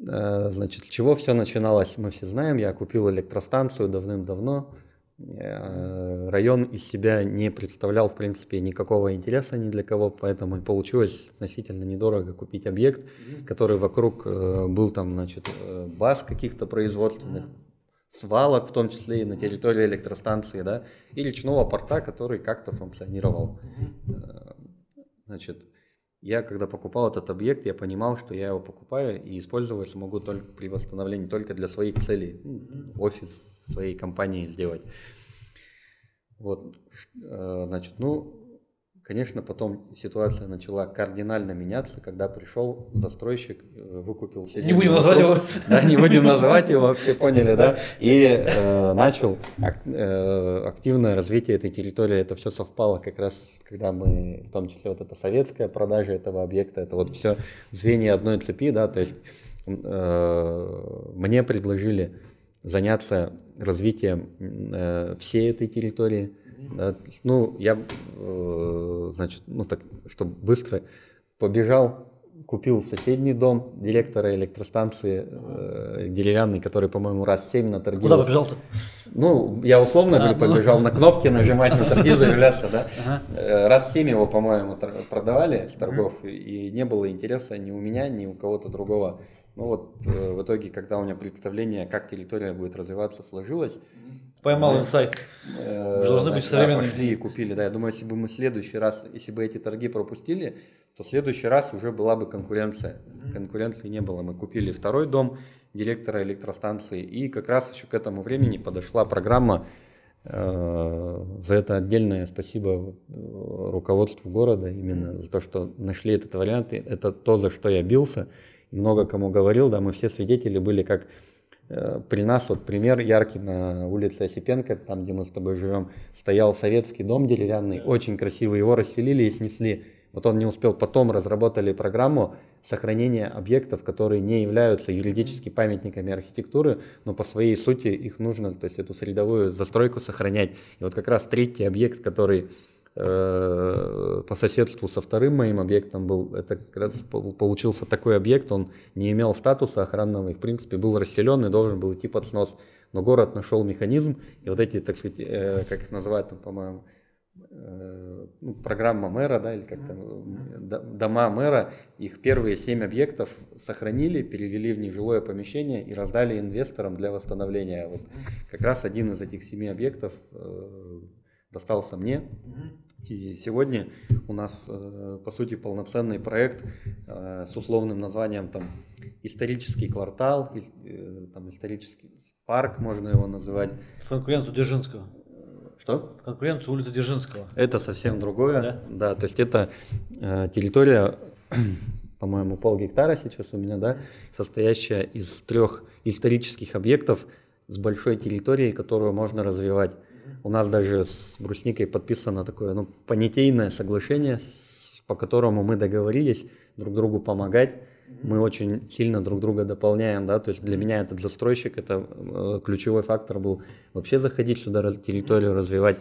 Э, значит, с чего все начиналось, мы все знаем. Я купил электростанцию давным-давно район из себя не представлял, в принципе, никакого интереса ни для кого, поэтому и получилось относительно недорого купить объект, который вокруг э, был там, значит, э, баз каких-то производственных, свалок, в том числе и на территории электростанции, да, и речного порта, который как-то функционировал. Значит, я, когда покупал этот объект, я понимал, что я его покупаю и использовать смогу только при восстановлении только для своих целей. Ну, офис своей компании сделать. Вот, э, значит, ну, конечно, потом ситуация начала кардинально меняться, когда пришел застройщик, э, выкупил все Не будем называть его. Да, не будем называть его, все поняли, да? И э, начал э, активное развитие этой территории. Это все совпало как раз, когда мы, в том числе вот эта советская продажа этого объекта, это вот все звенья одной цепи, да, то есть э, мне предложили заняться развитием э, всей этой территории. Да, ну, я, э, значит, ну так, чтобы быстро побежал, купил соседний дом директора электростанции э, деревянный, который, по-моему, раз семь на торги. Куда побежал-то? Ну, я условно а, говорю, ну... побежал на кнопки нажимать на торги, заявляться, да. Ага. Э, раз семь его, по-моему, продавали с торгов, и не было интереса ни у меня, ни у кого-то другого ну вот э, в итоге, когда у меня представление, как территория будет развиваться, сложилось, Поймал инсайт. Э, Должны быть современными. Пошли и купили, да. Я думаю, если бы мы в следующий раз, если бы эти торги пропустили, то в следующий раз уже была бы конкуренция. Конкуренции не было. Мы купили второй дом директора электростанции, и как раз еще к этому времени подошла программа. Э, за это отдельное спасибо э, руководству города, именно за то, что нашли этот вариант. Это то, за что я бился. Много кому говорил, да, мы все свидетели были, как при нас вот пример яркий на улице Осипенко, там, где мы с тобой живем, стоял советский дом деревянный, очень красивый, его расселили и снесли. Вот он не успел, потом разработали программу сохранения объектов, которые не являются юридически памятниками архитектуры, но по своей сути их нужно, то есть эту средовую застройку сохранять. И вот как раз третий объект, который Э, по соседству со вторым моим объектом был, это как раз получился такой объект, он не имел статуса охранного и, в принципе, был расселен и должен был идти под снос. Но город нашел механизм, и вот эти, так сказать, э, как их называют там, по-моему, э, ну, программа мэра, да, или как там, дома мэра, их первые семь объектов сохранили, перевели в нежилое помещение и раздали инвесторам для восстановления. Вот как раз один из этих семи объектов достался мне. И сегодня у нас, э, по сути, полноценный проект э, с условным названием там, «Исторический квартал», э, там, «Исторический парк» можно его называть. В конкуренцию Дзержинского. Что? В конкуренцию улицы Дзержинского. Это совсем другое. Да, да то есть это территория, по-моему, пол гектара сейчас у меня, да, состоящая из трех исторических объектов с большой территорией, которую можно развивать. У нас даже с Брусникой подписано такое ну, понятийное соглашение, по которому мы договорились друг другу помогать. Мы очень сильно друг друга дополняем, да, то есть для меня этот застройщик, это э, ключевой фактор был вообще заходить сюда, территорию развивать.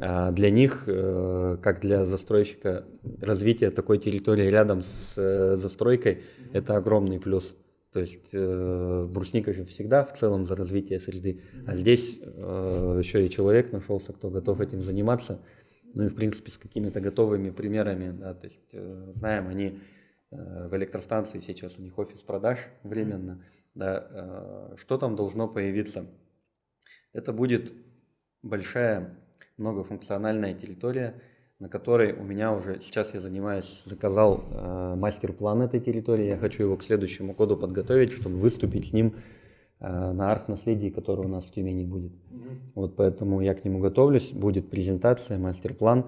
А для них, э, как для застройщика, развитие такой территории рядом с э, застройкой – это огромный плюс. То есть э, брусника же всегда в целом за развитие среды, а здесь э, еще и человек нашелся, кто готов этим заниматься. Ну и в принципе с какими-то готовыми примерами, да, то есть э, знаем, они э, в электростанции сейчас у них офис продаж временно, да, э, что там должно появиться? Это будет большая многофункциональная территория, на которой у меня уже сейчас я занимаюсь, заказал э, мастер-план этой территории. Я хочу его к следующему году подготовить, чтобы выступить с ним э, на арх-наследии, который у нас в Тюмени будет. Mm-hmm. Вот поэтому я к нему готовлюсь. Будет презентация, мастер-план,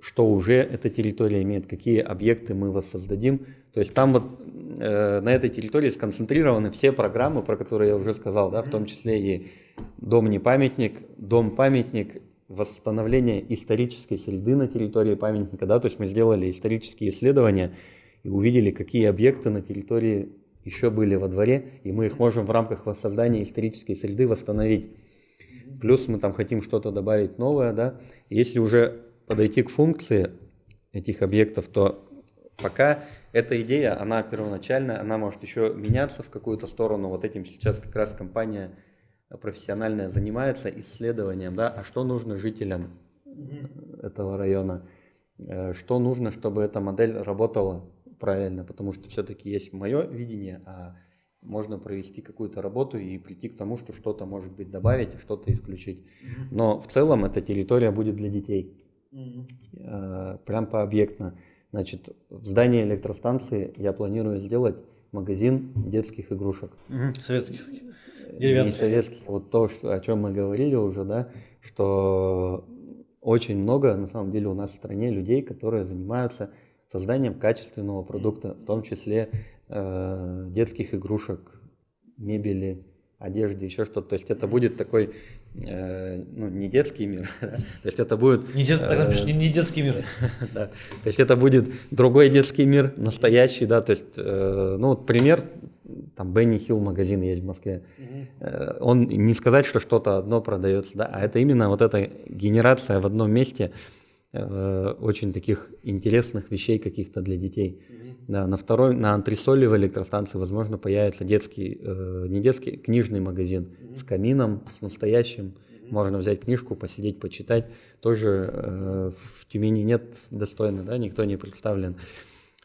что уже эта территория имеет, какие объекты мы воссоздадим. То есть там вот э, на этой территории сконцентрированы все программы, про которые я уже сказал, да, в том числе и дом не памятник, дом памятник восстановление исторической среды на территории памятника, да, то есть мы сделали исторические исследования и увидели, какие объекты на территории еще были во дворе, и мы их можем в рамках воссоздания исторической среды восстановить. Плюс мы там хотим что-то добавить новое, да. Если уже подойти к функции этих объектов, то пока эта идея, она первоначальная, она может еще меняться в какую-то сторону. Вот этим сейчас как раз компания профессиональная занимается исследованием, да, а что нужно жителям этого района, э, что нужно, чтобы эта модель работала правильно, потому что все-таки есть мое видение, а можно провести какую-то работу и прийти к тому, что что-то может быть добавить, что-то исключить. Но в целом эта территория будет для детей, mm прям пообъектно. Значит, в здании электростанции я планирую сделать магазин детских игрушек. Советских деревянных. Не советских. Вот то, что, о чем мы говорили уже, да, что очень много, на самом деле, у нас в стране людей, которые занимаются созданием качественного продукта, в том числе э, детских игрушек, мебели, одежды, еще что-то. То есть это будет такой, э, ну, не детский мир, то есть это будет... Не, дет, э, не, не детский мир. да, то есть это будет другой детский мир, настоящий, да, то есть, э, ну, вот пример там Бенни Хилл магазин есть в Москве. Угу. Он не сказать, что что-то одно продается, да, а это именно вот эта генерация в одном месте э, очень таких интересных вещей каких-то для детей. Угу. Да, на второй, на антресоли в электростанции, возможно, появится детский, э, не детский, книжный магазин угу. с камином, с настоящим. Можно взять книжку, посидеть, почитать. Тоже э, в Тюмени нет достойно, да, никто не представлен.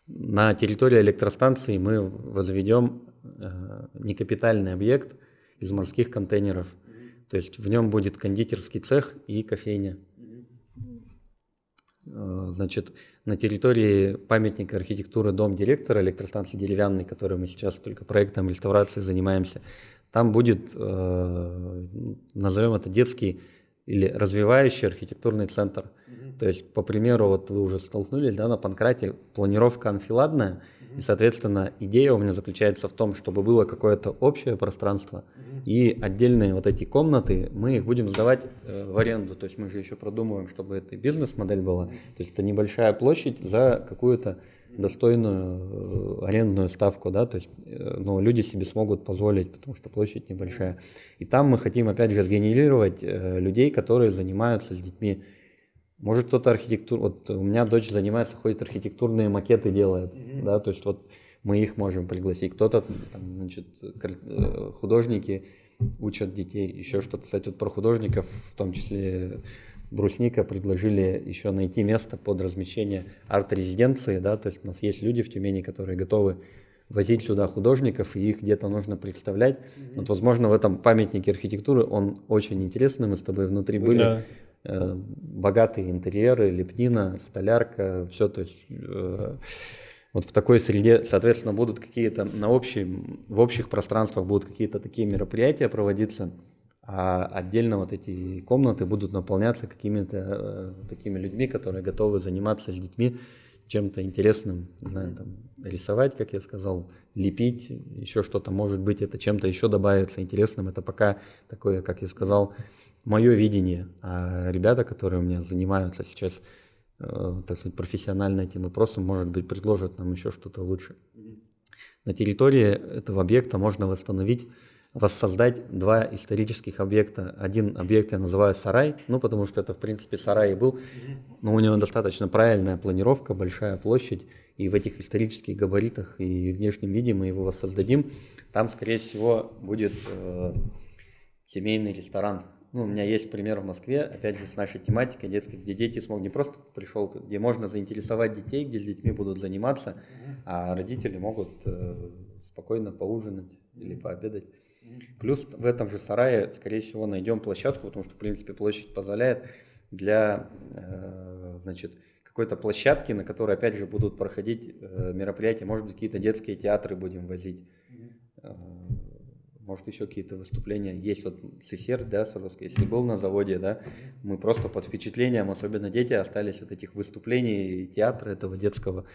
На территории электростанции мы возведем некапитальный объект из морских контейнеров. То есть в нем будет кондитерский цех и кофейня. Э, значит, на территории памятника архитектуры дом директора электростанции деревянной, который мы сейчас только проектом реставрации занимаемся, там будет, э, назовем это детский или развивающий архитектурный центр. Mm-hmm. То есть, по примеру, вот вы уже столкнулись, да, на Панкрате планировка анфиладная, mm-hmm. И, соответственно, идея у меня заключается в том, чтобы было какое-то общее пространство, и отдельные вот эти комнаты мы их будем сдавать э, в аренду. То есть мы же еще продумываем, чтобы это бизнес-модель была. То есть это небольшая площадь за какую-то достойную э, арендную ставку, да, то есть, э, но люди себе смогут позволить, потому что площадь небольшая. И там мы хотим, опять же, сгенерировать людей, которые занимаются с детьми. Может кто-то архитектур, вот у меня дочь занимается, ходит архитектурные макеты делает, mm-hmm. да, то есть вот мы их можем пригласить. Кто-то, там, значит, художники учат детей, еще что-то. Кстати, вот про художников, в том числе Брусника предложили еще найти место под размещение арт-резиденции, да, то есть у нас есть люди в Тюмени, которые готовы возить сюда художников, и их где-то нужно представлять. Mm-hmm. Вот, возможно, в этом памятнике архитектуры он очень интересный, мы с тобой внутри были. Да. Э, богатые интерьеры, лепнина, столярка, все, то есть э, вот в такой среде, соответственно, будут какие-то на общем, в общих пространствах будут какие-то такие мероприятия проводиться, а отдельно вот эти комнаты будут наполняться какими-то э, такими людьми, которые готовы заниматься с детьми чем-то интересным, знаю, там, рисовать, как я сказал, лепить, еще что-то, может быть, это чем-то еще добавится интересным. Это пока такое, как я сказал, мое видение. А ребята, которые у меня занимаются сейчас, э, так сказать, профессионально этим вопросом, может быть, предложат нам еще что-то лучше. На территории этого объекта можно восстановить воссоздать два исторических объекта. Один объект я называю сарай, ну потому что это в принципе сарай и был, но у него достаточно правильная планировка, большая площадь, и в этих исторических габаритах и внешнем виде мы его воссоздадим. Там, скорее всего, будет э, семейный ресторан. Ну, у меня есть пример в Москве, опять же, с нашей тематикой детской, где дети смогут не просто пришел, где можно заинтересовать детей, где с детьми будут заниматься, а родители могут э, спокойно поужинать или пообедать. Плюс в этом же сарае, скорее всего, найдем площадку, потому что, в принципе, площадь позволяет для, э, значит, какой-то площадки, на которой, опять же, будут проходить э, мероприятия, может быть, какие-то детские театры будем возить. Mm-hmm может еще какие-то выступления. Есть вот СССР, да, Саровский, если был на заводе, да, мы просто под впечатлением, особенно дети, остались от этих выступлений театра этого детского.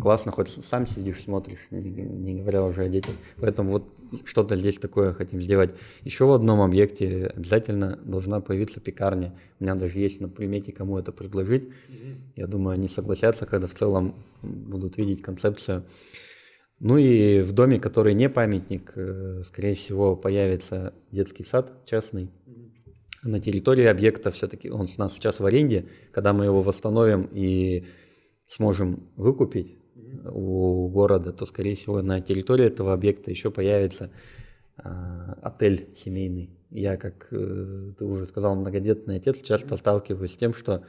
Классно, хоть сам сидишь, смотришь, не, не говоря уже о детях. Поэтому вот что-то здесь такое хотим сделать. Еще в одном объекте обязательно должна появиться пекарня. У меня даже есть на примете, кому это предложить. Я думаю, они согласятся, когда в целом будут видеть концепцию. Ну и в доме, который не памятник, э, скорее всего, появится детский сад частный. На территории объекта все-таки, он у нас сейчас в аренде, когда мы его восстановим и сможем выкупить у города, то, скорее всего, на территории этого объекта еще появится а, отель семейный. Я, как э, ты уже сказал, многодетный отец, часто сталкиваюсь с тем, что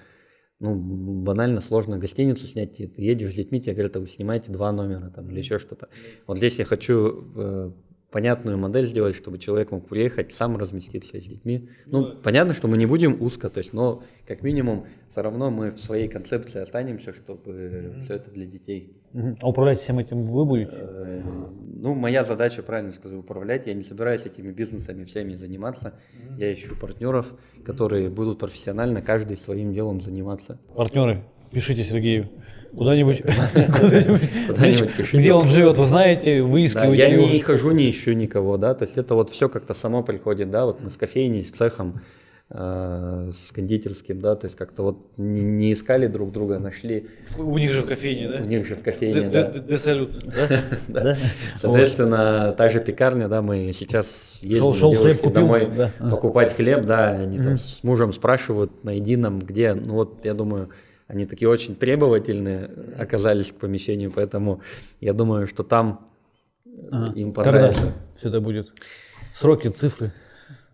ну, банально сложно гостиницу снять, ты едешь с детьми, тебе говорят, а вы снимаете два номера там, или еще что-то. Вот здесь я хочу э, понятную модель сделать, чтобы человек мог приехать, сам разместиться с детьми. Ну, ну понятно, что мы не будем узко, то есть, но как минимум все равно мы в своей концепции останемся, чтобы mm-hmm. все это для детей. Mm-hmm. А управлять всем этим вы будете? Э, ну, моя задача, правильно сказать, управлять. Я не собираюсь этими бизнесами всеми заниматься. Mm-hmm. Я ищу партнеров, которые будут профессионально каждый своим делом заниматься. Партнеры, пишите Сергею. Куда-нибудь, где он живет, вы знаете, выискиваете Я не хожу, не ищу никого, да, то есть это вот все как-то само приходит, да, вот мы с кофейней, с цехом, э, с кондитерским, да, то есть как-то вот не, искали друг друга, нашли. У них же в кофейне, да? У них же в кофейне, да. Де салют, да? Соответственно, та же пекарня, да, мы сейчас ездим домой покупать хлеб, да, они там с мужем спрашивают на едином, где, ну вот я думаю, они такие очень требовательные оказались к помещению, поэтому я думаю, что там ага. им понравится. Когда все это будет? Сроки, цифры?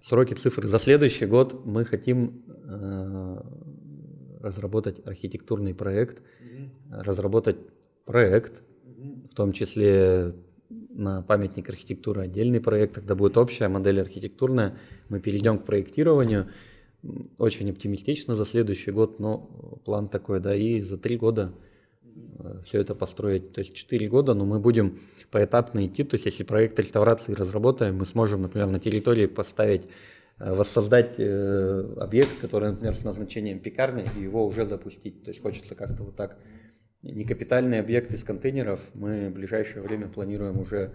Сроки, цифры. За следующий год мы хотим э, разработать архитектурный проект, угу. разработать проект, угу. в том числе на памятник архитектуры отдельный проект, тогда будет общая модель архитектурная. Мы перейдем к проектированию. Очень оптимистично за следующий год, но план такой, да, и за три года э, все это построить. То есть четыре года, но мы будем поэтапно идти. То есть если проект реставрации разработаем, мы сможем, например, на территории поставить Э, воссоздать э, объект, который, например, с назначением пекарни, и его уже запустить. То есть хочется как-то вот так. Некапитальный объект из контейнеров мы в ближайшее время планируем уже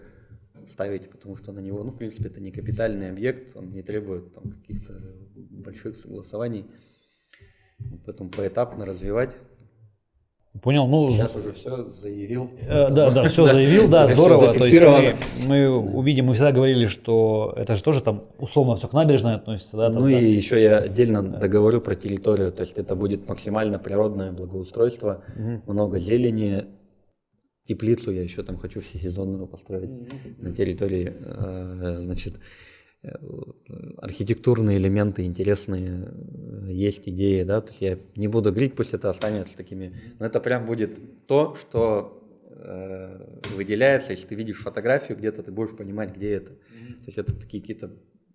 ставить, потому что на него, ну, в принципе, это не капитальный объект, он не требует там каких-то больших согласований. Поэтому поэтапно развивать Понял, ну... Сейчас уже все заявил. Э, да, да, все заявил, да, здорово. То есть мы, мы увидим, мы всегда говорили, что это же тоже там условно все к набережной относится, да? Ну и еще я отдельно договорю про территорию, то есть это будет максимально природное благоустройство, много зелени, теплицу я еще там хочу всесезонную построить на территории, э, значит, Э, архитектурные элементы интересные, э, есть идеи, да, то есть я не буду говорить, пусть это останется такими, но это прям будет то, что э, выделяется, если ты видишь фотографию где-то, ты будешь понимать, где это. То есть это такие какие-то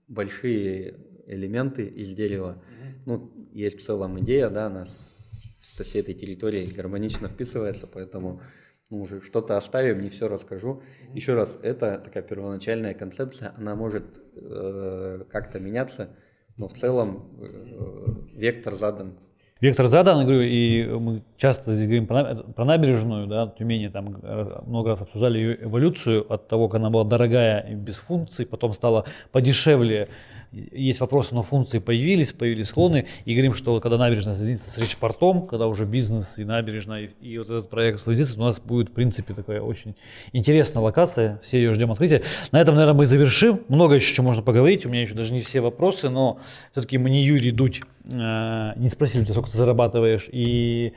большие элементы из дерева. Ну, есть в целом идея, да, она со всей этой территории гармонично вписывается, поэтому ну, уже что-то оставим, не все расскажу. Еще раз, это такая первоначальная концепция, она может э, как-то меняться, но в целом э, вектор задан. Вектор задан, говорю, и мы часто здесь говорим про, про набережную, да, Тюмени, там много раз обсуждали ее эволюцию от того, как она была дорогая и без функций, потом стала подешевле, есть вопросы, но функции появились, появились склоны, и говорим, что когда набережная соединится с речпортом, когда уже бизнес и набережная, и, и вот этот проект соединится, у нас будет, в принципе, такая очень интересная локация, все ее ждем открытия. На этом, наверное, мы завершим. Много еще чего можно поговорить, у меня еще даже не все вопросы, но все-таки мы не Юрий Дудь, э, не спросили сколько ты зарабатываешь, и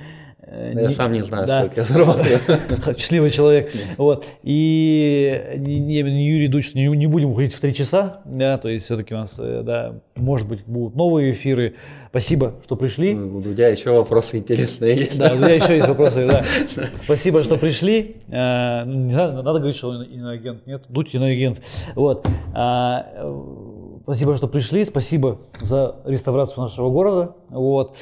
я не, сам не знаю, да. сколько я зарабатываю. Счастливый человек. Вот. И не, не, Юрий Дуч, не, не будем уходить в три часа. Да, то есть все-таки у нас, э, да, может быть, будут новые эфиры. Спасибо, что пришли. Ну, у Дудя еще вопросы интересные есть. Да, у Дудя еще есть вопросы, да. Спасибо, что пришли. Э, не знаю, надо говорить, что он иноагент. Нет, Дудь иноагент. Вот. А, спасибо, что пришли. Спасибо за реставрацию нашего города. Вот.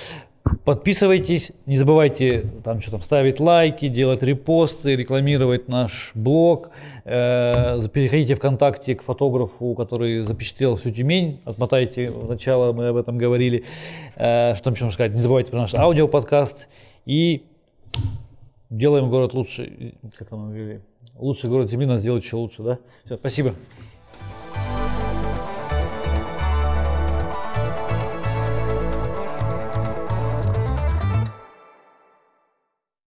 Подписывайтесь, не забывайте там что там ставить лайки, делать репосты, рекламировать наш блог. Э, переходите ВКонтакте к фотографу, который запечатлел всю Тюмень. Отмотайте в начало, мы об этом говорили. Э, что там еще можно сказать? Не забывайте про наш аудиоподкаст. И делаем город лучше. Как там мы говорили? Лучший город Земли нас сделает еще лучше, да? Все, спасибо.